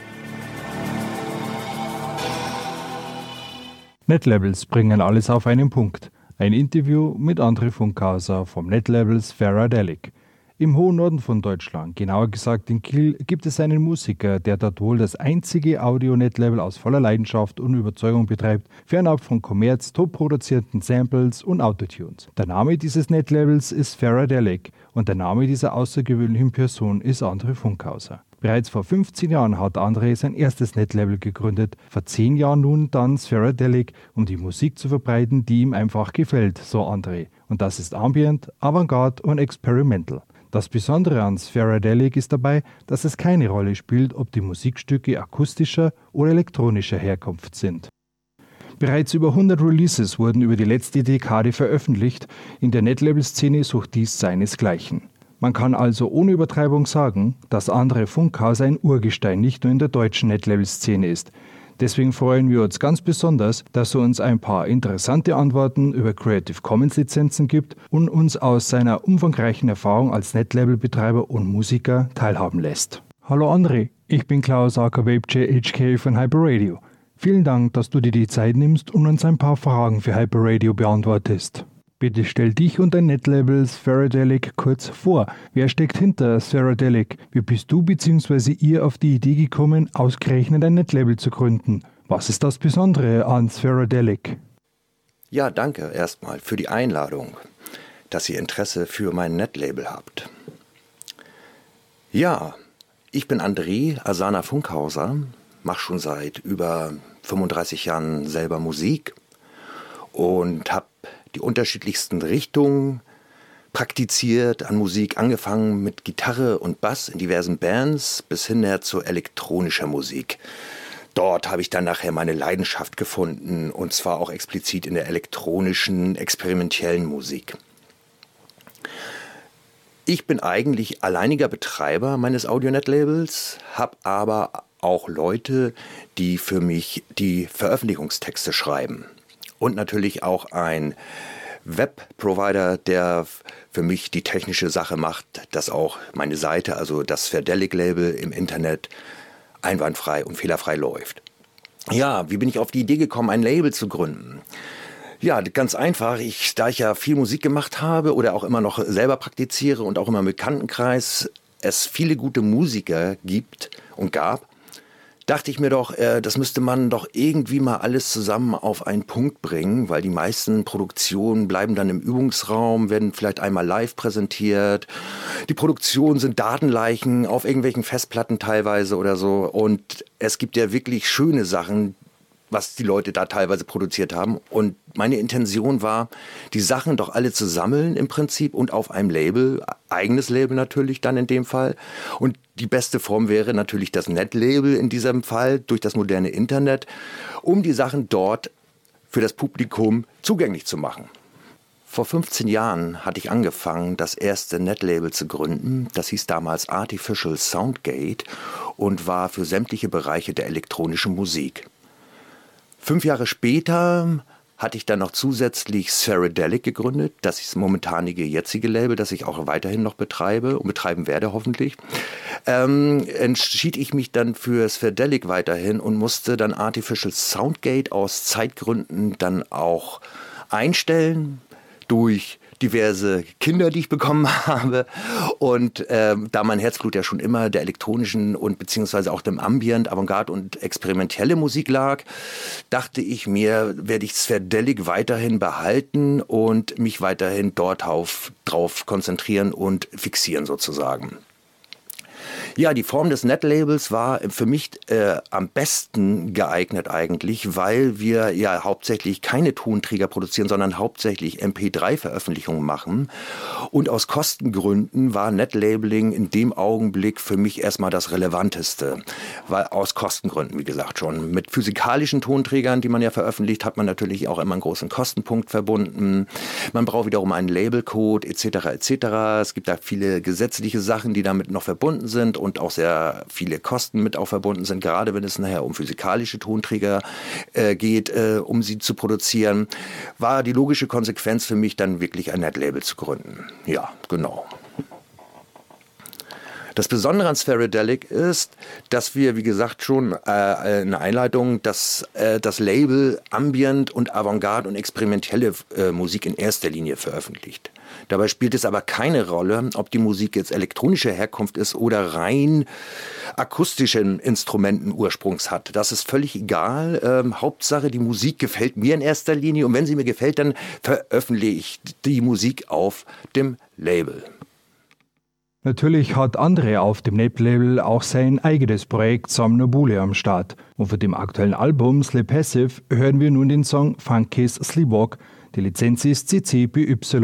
NetLabels bringen alles auf einen Punkt. Ein Interview mit André Funkhauser vom NetLabels Faradelic. Im hohen Norden von Deutschland, genauer gesagt in Kiel, gibt es einen Musiker, der dort wohl das einzige Audio-Netlabel aus voller Leidenschaft und Überzeugung betreibt, fernab von Kommerz, top produzierten Samples und Autotunes. Der Name dieses Netlabels ist Faradelic und der Name dieser außergewöhnlichen Person ist André Funkhauser. Bereits vor 15 Jahren hat André sein erstes Netlabel gegründet, vor 10 Jahren nun dann Spheradelic, um die Musik zu verbreiten, die ihm einfach gefällt, so André. Und das ist Ambient, Avantgarde und Experimental. Das Besondere an Spheradelic ist dabei, dass es keine Rolle spielt, ob die Musikstücke akustischer oder elektronischer Herkunft sind. Bereits über 100 Releases wurden über die letzte Dekade veröffentlicht, in der Netlabel-Szene sucht dies seinesgleichen. Man kann also ohne Übertreibung sagen, dass André Funkhaus ein Urgestein nicht nur in der deutschen Netlabel-Szene ist. Deswegen freuen wir uns ganz besonders, dass er uns ein paar interessante Antworten über Creative Commons Lizenzen gibt und uns aus seiner umfangreichen Erfahrung als Netlabel-Betreiber und Musiker teilhaben lässt. Hallo André, ich bin Klaus AKWebJ HK von Hyper Radio. Vielen Dank, dass du dir die Zeit nimmst und uns ein paar Fragen für Hyper Radio beantwortest. Bitte stell dich und dein Netlabel Spheradelic kurz vor. Wer steckt hinter Spheradelic? Wie bist du bzw. ihr auf die Idee gekommen, ausgerechnet ein Netlabel zu gründen? Was ist das Besondere an Spheradelic? Ja, danke erstmal für die Einladung, dass ihr Interesse für mein Netlabel habt. Ja, ich bin André Asana Funkhauser, mache schon seit über 35 Jahren selber Musik und habe die unterschiedlichsten Richtungen praktiziert an Musik, angefangen mit Gitarre und Bass in diversen Bands bis hin zu elektronischer Musik. Dort habe ich dann nachher meine Leidenschaft gefunden und zwar auch explizit in der elektronischen, experimentellen Musik. Ich bin eigentlich alleiniger Betreiber meines Audionet-Labels, habe aber auch Leute, die für mich die Veröffentlichungstexte schreiben und natürlich auch ein Webprovider, der für mich die technische Sache macht, dass auch meine Seite, also das Verdelic-Label im Internet einwandfrei und fehlerfrei läuft. Ja, wie bin ich auf die Idee gekommen, ein Label zu gründen? Ja, ganz einfach. Ich, da ich ja viel Musik gemacht habe oder auch immer noch selber praktiziere und auch immer im Bekanntenkreis es viele gute Musiker gibt und gab, dachte ich mir doch, äh, das müsste man doch irgendwie mal alles zusammen auf einen Punkt bringen, weil die meisten Produktionen bleiben dann im Übungsraum, werden vielleicht einmal live präsentiert. Die Produktionen sind Datenleichen auf irgendwelchen Festplatten teilweise oder so. Und es gibt ja wirklich schöne Sachen, was die Leute da teilweise produziert haben. Und meine Intention war, die Sachen doch alle zu sammeln im Prinzip und auf einem Label, eigenes Label natürlich dann in dem Fall. Und die beste Form wäre natürlich das Net-Label in diesem Fall durch das moderne Internet, um die Sachen dort für das Publikum zugänglich zu machen. Vor 15 Jahren hatte ich angefangen, das erste Netlabel zu gründen. Das hieß damals Artificial Soundgate und war für sämtliche Bereiche der elektronischen Musik. Fünf Jahre später hatte ich dann noch zusätzlich Ceradelic gegründet. Das ist momentanige jetzige Label, das ich auch weiterhin noch betreibe und betreiben werde hoffentlich. Ähm, entschied ich mich dann für Ceradelic weiterhin und musste dann Artificial Soundgate aus Zeitgründen dann auch einstellen durch diverse Kinder, die ich bekommen habe. Und ähm, da mein Herzblut ja schon immer der elektronischen und beziehungsweise auch dem Ambient, Avantgarde und experimentelle Musik lag, dachte ich mir, werde ich Sverdelic weiterhin behalten und mich weiterhin dort auf, drauf konzentrieren und fixieren sozusagen. Ja, die Form des Netlabels war für mich äh, am besten geeignet eigentlich, weil wir ja hauptsächlich keine Tonträger produzieren, sondern hauptsächlich MP3-Veröffentlichungen machen. Und aus Kostengründen war Netlabeling in dem Augenblick für mich erstmal das Relevanteste. Weil aus Kostengründen, wie gesagt, schon. Mit physikalischen Tonträgern, die man ja veröffentlicht, hat man natürlich auch immer einen großen Kostenpunkt verbunden. Man braucht wiederum einen Labelcode etc. etc. Es gibt da viele gesetzliche Sachen, die damit noch verbunden sind und auch sehr viele Kosten mit auch verbunden sind, gerade wenn es nachher um physikalische Tonträger äh, geht, äh, um sie zu produzieren, war die logische Konsequenz für mich dann wirklich ein Netlabel zu gründen. Ja, genau. Das Besondere an Spherodelic ist, dass wir, wie gesagt, schon äh, in der Einleitung, dass äh, das Label Ambient und Avantgarde und experimentelle äh, Musik in erster Linie veröffentlicht. Dabei spielt es aber keine Rolle, ob die Musik jetzt elektronischer Herkunft ist oder rein akustischen Instrumenten Ursprungs hat. Das ist völlig egal. Ähm, Hauptsache, die Musik gefällt mir in erster Linie und wenn sie mir gefällt, dann veröffentliche ich die Musik auf dem Label. Natürlich hat André auf dem Nep-Label auch sein eigenes Projekt Somnobule am Start. Und für dem aktuellen Album Sleep Passive hören wir nun den Song Funky's Sleepwalk. Die Lizenz ist CC BY-NCND.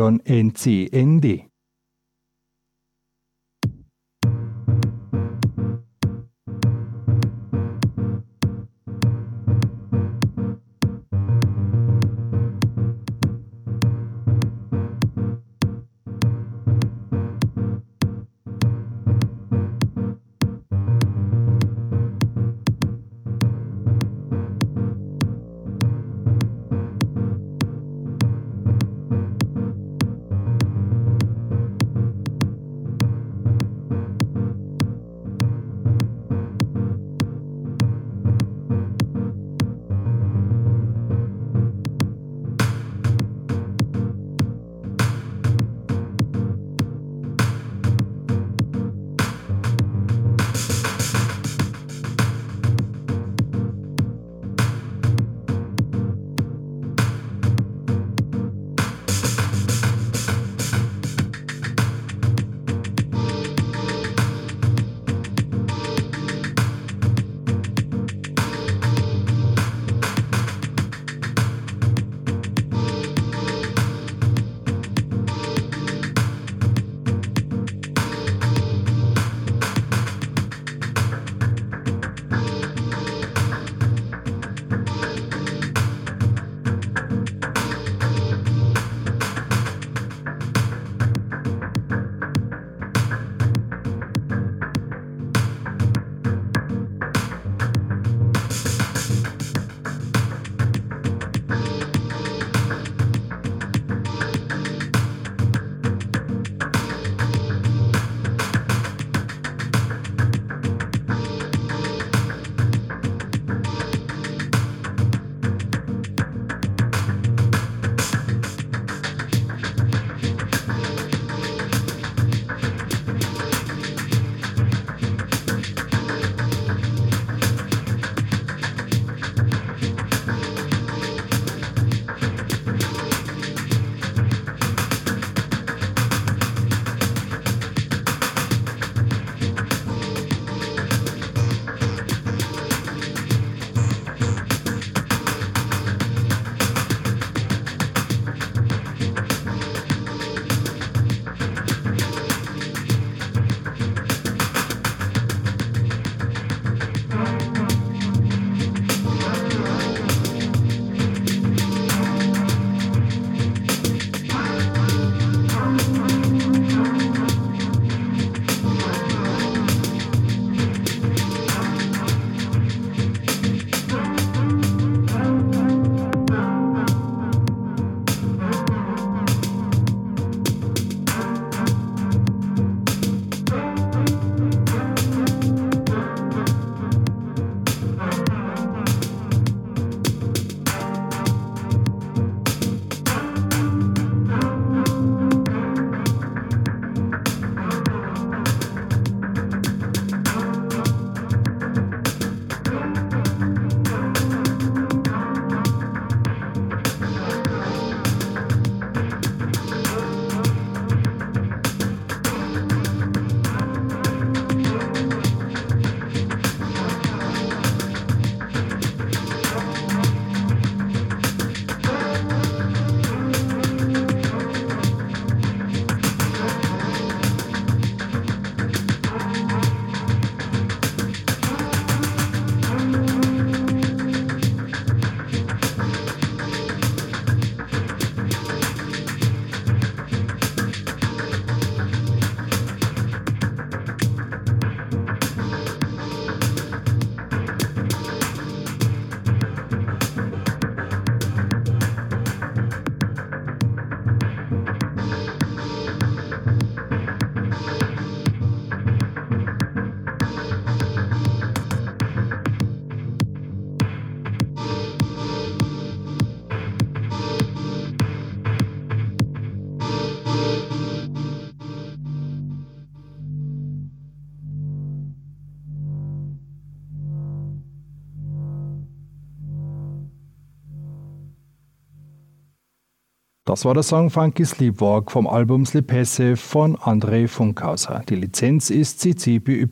Das war der Song Funky Sleepwalk vom Album Slepesse von André Funkhauser. Die Lizenz ist CC-BY-NCND.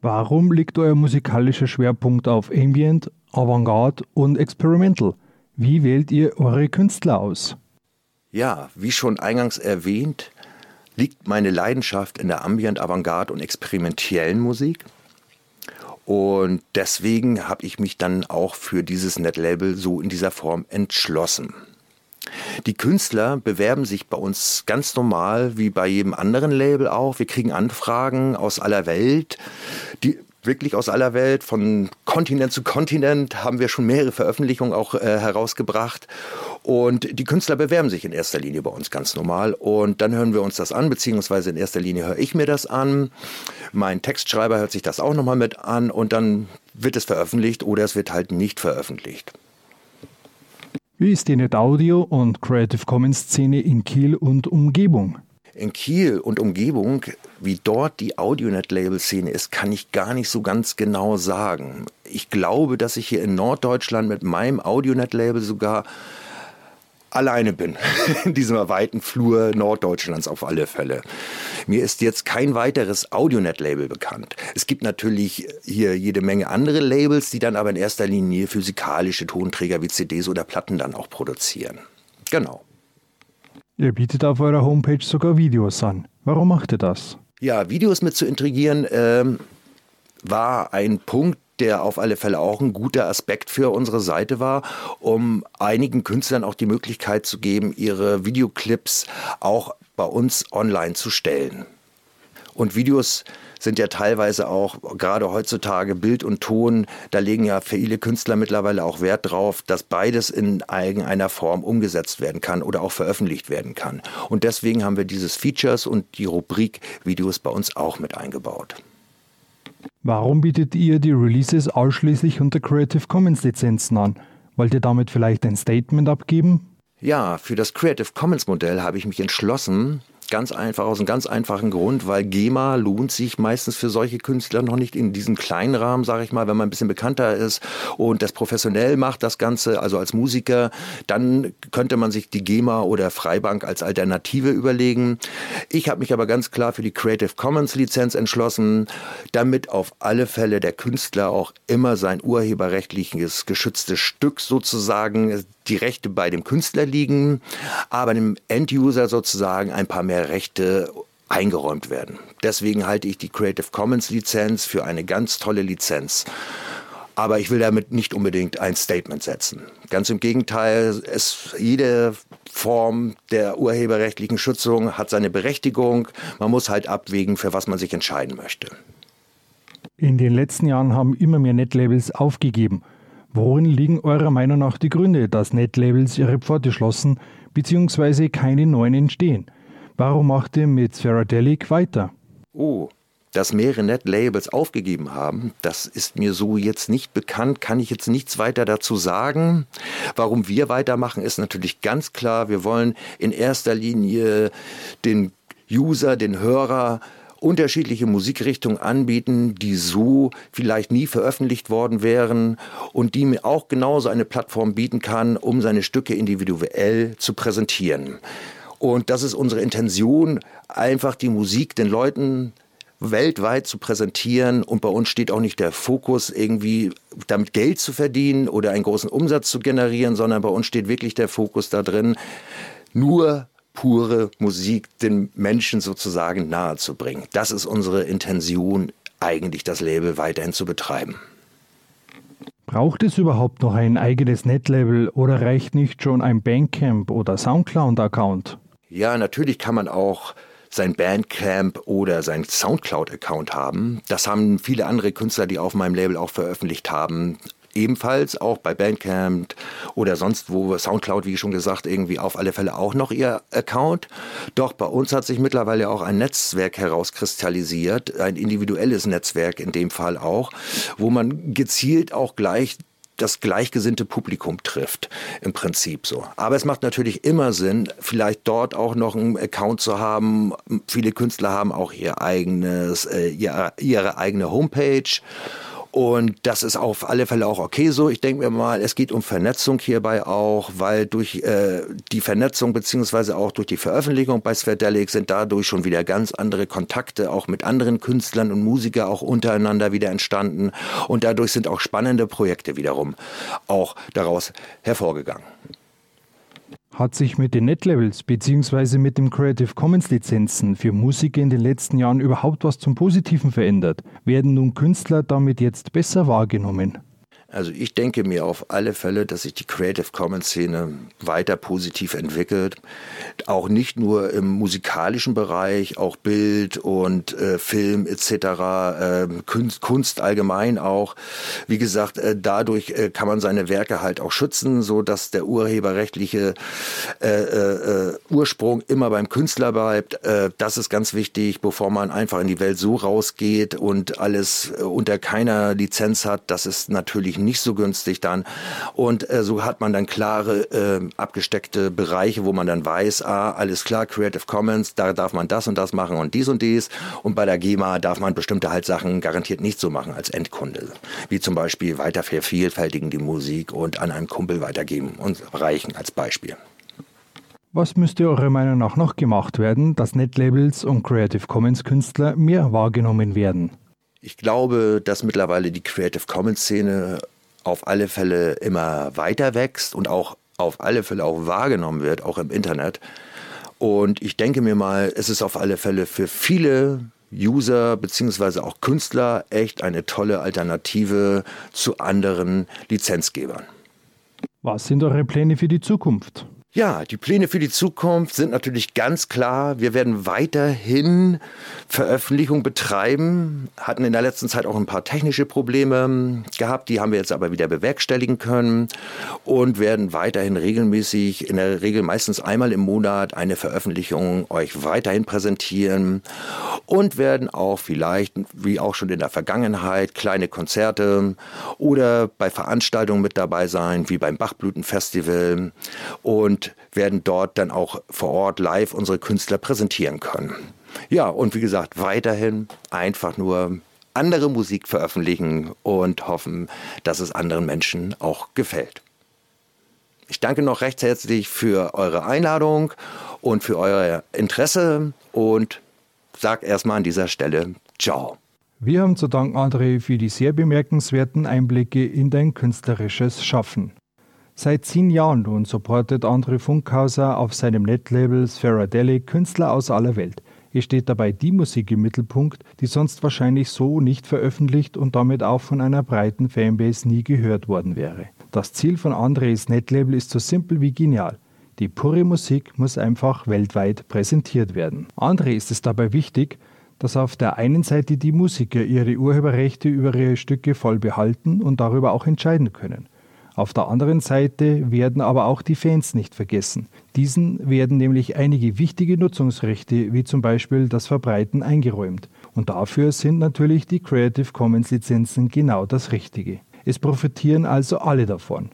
Warum liegt euer musikalischer Schwerpunkt auf Ambient, Avantgarde und Experimental? Wie wählt ihr eure Künstler aus? Ja, wie schon eingangs erwähnt, liegt meine Leidenschaft in der Ambient, Avantgarde und experimentellen Musik. Und deswegen habe ich mich dann auch für dieses Netlabel so in dieser Form entschlossen. Die Künstler bewerben sich bei uns ganz normal, wie bei jedem anderen Label auch. Wir kriegen Anfragen aus aller Welt. Die wirklich aus aller Welt, von Kontinent zu Kontinent haben wir schon mehrere Veröffentlichungen auch äh, herausgebracht. Und die Künstler bewerben sich in erster Linie bei uns ganz normal. Und dann hören wir uns das an, beziehungsweise in erster Linie höre ich mir das an. Mein Textschreiber hört sich das auch nochmal mit an und dann wird es veröffentlicht oder es wird halt nicht veröffentlicht. Wie ist die NetAudio und Creative Commons Szene in Kiel und Umgebung? In Kiel und Umgebung, wie dort die Audionet-Label-Szene ist, kann ich gar nicht so ganz genau sagen. Ich glaube, dass ich hier in Norddeutschland mit meinem Audionet-Label sogar alleine bin, in diesem weiten Flur Norddeutschlands auf alle Fälle. Mir ist jetzt kein weiteres Audionet-Label bekannt. Es gibt natürlich hier jede Menge andere Labels, die dann aber in erster Linie physikalische Tonträger wie CDs oder Platten dann auch produzieren. Genau. Ihr bietet auf eurer Homepage sogar Videos an. Warum macht ihr das? Ja, Videos mit zu integrieren ähm, war ein Punkt, der auf alle Fälle auch ein guter Aspekt für unsere Seite war, um einigen Künstlern auch die Möglichkeit zu geben, ihre Videoclips auch bei uns online zu stellen. Und Videos sind ja teilweise auch, gerade heutzutage, Bild und Ton, da legen ja viele Künstler mittlerweile auch Wert drauf, dass beides in irgendeiner Form umgesetzt werden kann oder auch veröffentlicht werden kann. Und deswegen haben wir dieses Features und die Rubrik Videos bei uns auch mit eingebaut. Warum bietet ihr die Releases ausschließlich unter Creative Commons Lizenzen an? Wollt ihr damit vielleicht ein Statement abgeben? Ja, für das Creative Commons Modell habe ich mich entschlossen, Ganz einfach, aus einem ganz einfachen Grund, weil GEMA lohnt sich meistens für solche Künstler noch nicht in diesem kleinen Rahmen, sage ich mal, wenn man ein bisschen bekannter ist und das professionell macht, das Ganze, also als Musiker, dann könnte man sich die GEMA oder Freibank als Alternative überlegen. Ich habe mich aber ganz klar für die Creative Commons Lizenz entschlossen, damit auf alle Fälle der Künstler auch immer sein urheberrechtliches geschütztes Stück sozusagen die Rechte bei dem Künstler liegen, aber dem Enduser sozusagen ein paar mehr Rechte eingeräumt werden. Deswegen halte ich die Creative Commons Lizenz für eine ganz tolle Lizenz. Aber ich will damit nicht unbedingt ein Statement setzen. Ganz im Gegenteil, es, jede Form der urheberrechtlichen Schützung hat seine Berechtigung. Man muss halt abwägen, für was man sich entscheiden möchte. In den letzten Jahren haben immer mehr Netlabels aufgegeben. Worin liegen eurer Meinung nach die Gründe, dass Netlabels ihre Pforte schlossen bzw. keine neuen entstehen? Warum macht ihr mit Sferadelic weiter? Oh, dass mehrere Netlabels aufgegeben haben, das ist mir so jetzt nicht bekannt, kann ich jetzt nichts weiter dazu sagen. Warum wir weitermachen, ist natürlich ganz klar, wir wollen in erster Linie den User, den Hörer unterschiedliche Musikrichtungen anbieten, die so vielleicht nie veröffentlicht worden wären und die mir auch genauso eine Plattform bieten kann, um seine Stücke individuell zu präsentieren. Und das ist unsere Intention, einfach die Musik den Leuten weltweit zu präsentieren und bei uns steht auch nicht der Fokus irgendwie damit Geld zu verdienen oder einen großen Umsatz zu generieren, sondern bei uns steht wirklich der Fokus da drin, nur pure Musik den Menschen sozusagen nahezubringen. Das ist unsere Intention, eigentlich das Label weiterhin zu betreiben. Braucht es überhaupt noch ein eigenes Netlabel oder reicht nicht schon ein Bandcamp oder Soundcloud-Account? Ja, natürlich kann man auch sein Bandcamp oder sein Soundcloud-Account haben. Das haben viele andere Künstler, die auf meinem Label auch veröffentlicht haben ebenfalls auch bei Bandcamp oder sonst wo, Soundcloud, wie schon gesagt, irgendwie auf alle Fälle auch noch ihr Account. Doch bei uns hat sich mittlerweile auch ein Netzwerk herauskristallisiert, ein individuelles Netzwerk in dem Fall auch, wo man gezielt auch gleich das gleichgesinnte Publikum trifft, im Prinzip so. Aber es macht natürlich immer Sinn, vielleicht dort auch noch einen Account zu haben. Viele Künstler haben auch ihr eigenes, äh, ihre, ihre eigene Homepage Und das ist auf alle Fälle auch okay so. Ich denke mir mal, es geht um Vernetzung hierbei auch, weil durch äh, die Vernetzung beziehungsweise auch durch die Veröffentlichung bei Sverdelic sind dadurch schon wieder ganz andere Kontakte auch mit anderen Künstlern und Musikern auch untereinander wieder entstanden. Und dadurch sind auch spannende Projekte wiederum auch daraus hervorgegangen. Hat sich mit den Netlevels bzw. mit den Creative Commons Lizenzen für Musiker in den letzten Jahren überhaupt was zum Positiven verändert? Werden nun Künstler damit jetzt besser wahrgenommen? Also ich denke mir auf alle Fälle, dass sich die Creative Commons Szene weiter positiv entwickelt. Auch nicht nur im musikalischen Bereich, auch Bild und äh, Film etc., äh, Kunst, Kunst, allgemein auch. Wie gesagt, äh, dadurch äh, kann man seine Werke halt auch schützen, so dass der urheberrechtliche äh, äh, Ursprung immer beim Künstler bleibt. das ist ganz wichtig, bevor man einfach in die Welt so rausgeht und alles unter keiner Lizenz hat. Das ist natürlich nicht so günstig dann. Und äh, so hat man dann klare, äh, abgesteckte Bereiche, wo man dann weiß, ah, alles klar, Creative Commons, da darf man das und das machen und dies und dies. Und bei der GEMA darf man bestimmte halt Sachen garantiert nicht so machen als Endkunde. Wie zum Beispiel weiter vervielfältigen die Musik und an einen Kumpel weitergeben und reichen als Beispiel. Was müsste eurer Meinung nach noch gemacht werden, dass Netlabels und Creative Commons Künstler mehr wahrgenommen werden? Ich glaube, dass mittlerweile die Creative Commons Szene auf alle Fälle immer weiter wächst und auch auf alle Fälle auch wahrgenommen wird, auch im Internet. Und ich denke mir mal, es ist auf alle Fälle für viele User bzw. auch Künstler echt eine tolle Alternative zu anderen Lizenzgebern. Was sind eure Pläne für die Zukunft? Ja, die Pläne für die Zukunft sind natürlich ganz klar. Wir werden weiterhin Veröffentlichung betreiben, hatten in der letzten Zeit auch ein paar technische Probleme gehabt, die haben wir jetzt aber wieder bewerkstelligen können und werden weiterhin regelmäßig, in der Regel meistens einmal im Monat, eine Veröffentlichung euch weiterhin präsentieren und werden auch vielleicht, wie auch schon in der Vergangenheit, kleine Konzerte oder bei Veranstaltungen mit dabei sein, wie beim Bachblütenfestival. Und werden dort dann auch vor Ort live unsere Künstler präsentieren können. Ja, und wie gesagt, weiterhin einfach nur andere Musik veröffentlichen und hoffen, dass es anderen Menschen auch gefällt. Ich danke noch recht herzlich für eure Einladung und für euer Interesse und sage erstmal an dieser Stelle Ciao. Wir haben zu danken, André, für die sehr bemerkenswerten Einblicke in dein künstlerisches Schaffen. Seit zehn Jahren nun supportet André Funkhauser auf seinem Netlabel Spheradelic Künstler aus aller Welt. Hier steht dabei die Musik im Mittelpunkt, die sonst wahrscheinlich so nicht veröffentlicht und damit auch von einer breiten Fanbase nie gehört worden wäre. Das Ziel von Andres Netlabel ist so simpel wie genial. Die pure Musik muss einfach weltweit präsentiert werden. André ist es dabei wichtig, dass auf der einen Seite die Musiker ihre Urheberrechte über ihre Stücke voll behalten und darüber auch entscheiden können. Auf der anderen Seite werden aber auch die Fans nicht vergessen. Diesen werden nämlich einige wichtige Nutzungsrechte, wie zum Beispiel das Verbreiten, eingeräumt. Und dafür sind natürlich die Creative Commons Lizenzen genau das Richtige. Es profitieren also alle davon.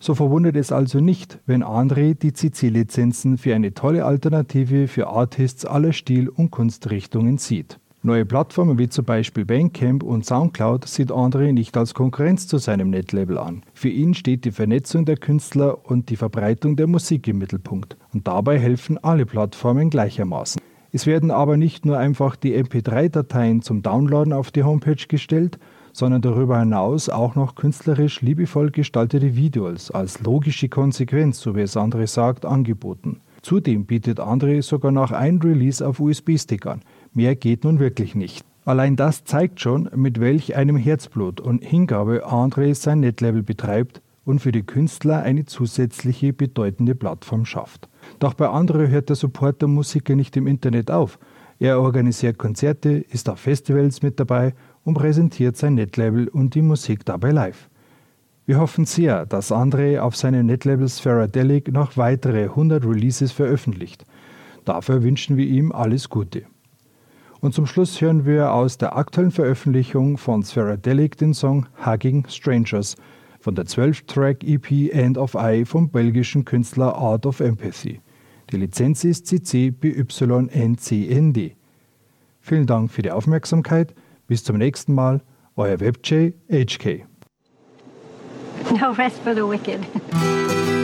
So verwundert es also nicht, wenn André die CC-Lizenzen für eine tolle Alternative für Artists aller Stil- und Kunstrichtungen sieht. Neue Plattformen wie zum Beispiel Bandcamp und Soundcloud sieht André nicht als Konkurrenz zu seinem Netlabel an. Für ihn steht die Vernetzung der Künstler und die Verbreitung der Musik im Mittelpunkt. Und dabei helfen alle Plattformen gleichermaßen. Es werden aber nicht nur einfach die MP3-Dateien zum Downloaden auf die Homepage gestellt, sondern darüber hinaus auch noch künstlerisch liebevoll gestaltete Videos als logische Konsequenz, so wie es André sagt, angeboten. Zudem bietet André sogar noch ein Release auf USB-Stick an, Mehr geht nun wirklich nicht. Allein das zeigt schon, mit welch einem Herzblut und Hingabe André sein Netlevel betreibt und für die Künstler eine zusätzliche bedeutende Plattform schafft. Doch bei André hört der Support der Musiker nicht im Internet auf. Er organisiert Konzerte, ist auf Festivals mit dabei und präsentiert sein Netlabel und die Musik dabei live. Wir hoffen sehr, dass André auf seinem Netlabel Spheradelic noch weitere 100 Releases veröffentlicht. Dafür wünschen wir ihm alles Gute. Und zum Schluss hören wir aus der aktuellen Veröffentlichung von Spheradelic den Song Hugging Strangers von der 12-Track-EP End of Eye vom belgischen Künstler Art of Empathy. Die Lizenz ist CC BY NCND. Vielen Dank für die Aufmerksamkeit, bis zum nächsten Mal Euer WebJ HK. No rest for the wicked.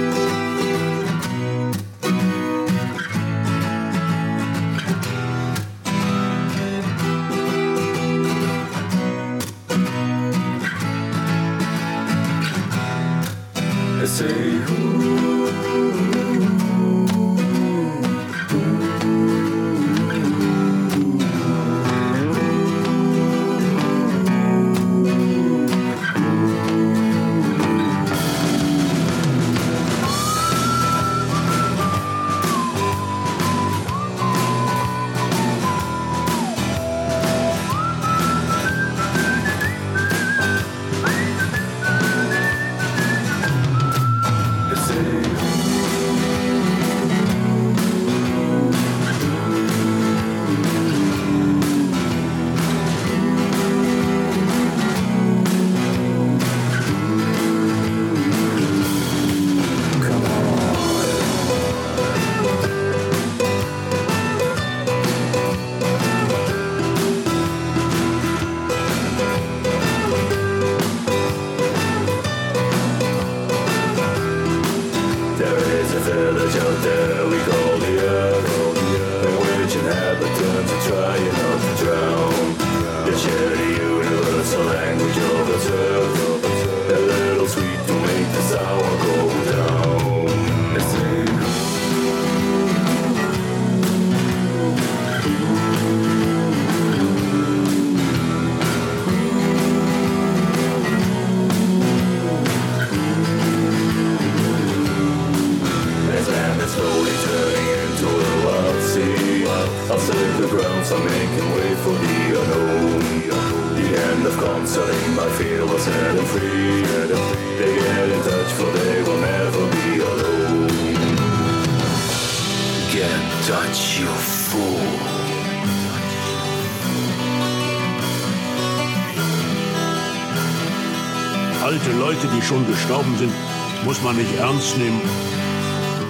man nicht ernst nehmen.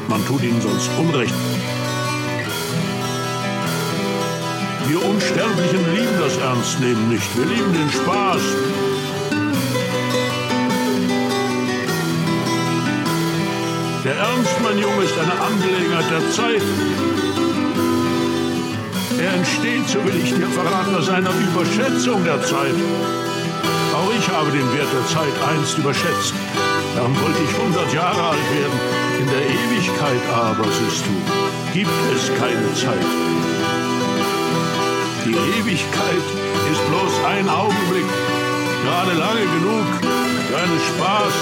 Man tut ihnen sonst Unrecht. Wir Unsterblichen lieben das Ernstnehmen nicht. Wir lieben den Spaß. Der Ernst, mein Junge, ist eine Angelegenheit der Zeit. Er entsteht, so will ich dir verraten, aus einer Überschätzung der Zeit. Auch ich habe den Wert der Zeit einst überschätzt. Dann wollte ich 100 Jahre alt werden. In der Ewigkeit aber, siehst du, gibt es keine Zeit. Die Ewigkeit ist bloß ein Augenblick, gerade lange genug für einen Spaß,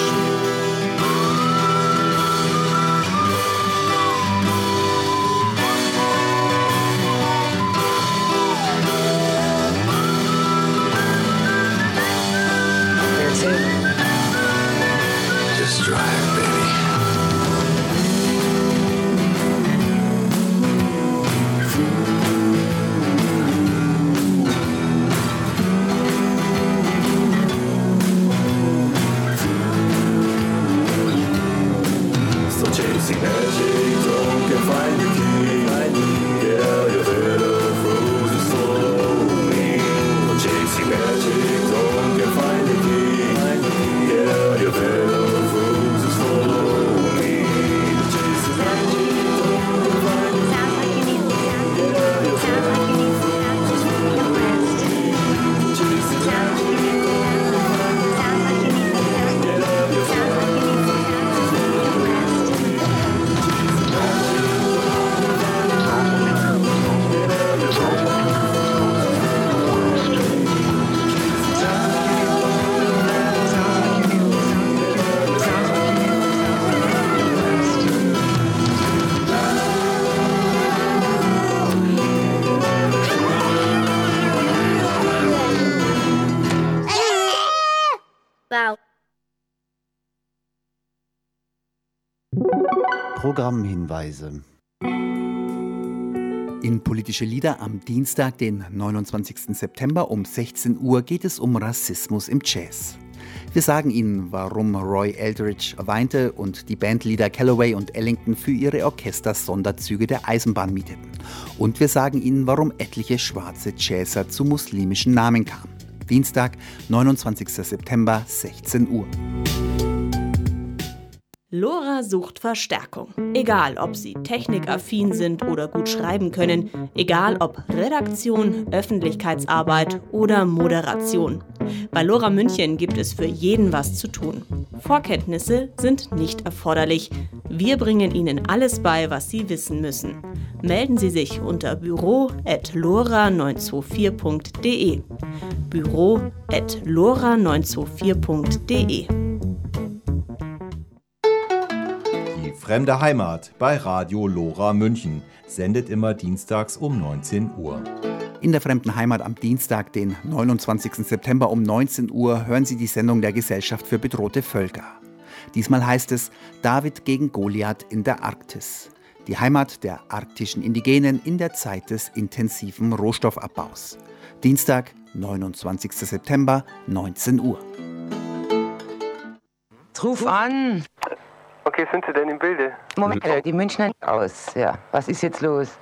Programmhinweise. In Politische Lieder am Dienstag, den 29. September um 16 Uhr geht es um Rassismus im Jazz. Wir sagen Ihnen, warum Roy Eldridge weinte und die Bandleader Calloway und Ellington für ihre Orchester Sonderzüge der Eisenbahn mieteten. Und wir sagen Ihnen, warum etliche schwarze Jazzer zu muslimischen Namen kamen. Dienstag, 29. September, 16 Uhr. Lora sucht Verstärkung. Egal, ob Sie technikaffin sind oder gut schreiben können, egal ob Redaktion, Öffentlichkeitsarbeit oder Moderation. Bei Lora München gibt es für jeden was zu tun. Vorkenntnisse sind nicht erforderlich. Wir bringen Ihnen alles bei, was Sie wissen müssen. Melden Sie sich unter büro@lora924.de. büro@lora924.de. Fremde Heimat bei Radio Lora München. Sendet immer dienstags um 19 Uhr. In der Fremden Heimat am Dienstag, den 29. September um 19 Uhr, hören Sie die Sendung der Gesellschaft für bedrohte Völker. Diesmal heißt es David gegen Goliath in der Arktis. Die Heimat der arktischen Indigenen in der Zeit des intensiven Rohstoffabbaus. Dienstag, 29. September, 19 Uhr. Ruf an! Okay, sind Sie denn im Bilde? Moment, die Münchner aus. Ja, was ist jetzt los?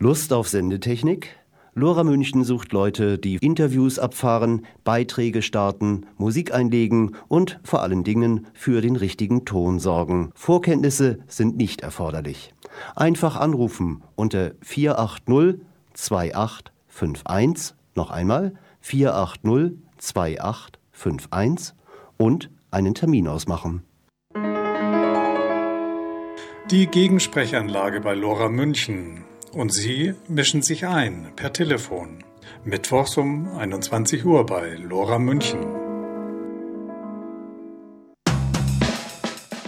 Lust auf Sendetechnik? Lora München sucht Leute, die Interviews abfahren, Beiträge starten, Musik einlegen und vor allen Dingen für den richtigen Ton sorgen. Vorkenntnisse sind nicht erforderlich. Einfach anrufen unter 480 2851, noch einmal 480 2851 und einen Termin ausmachen. Die Gegensprechanlage bei Lora München. Und Sie mischen sich ein per Telefon. Mittwochs um 21 Uhr bei Lora München.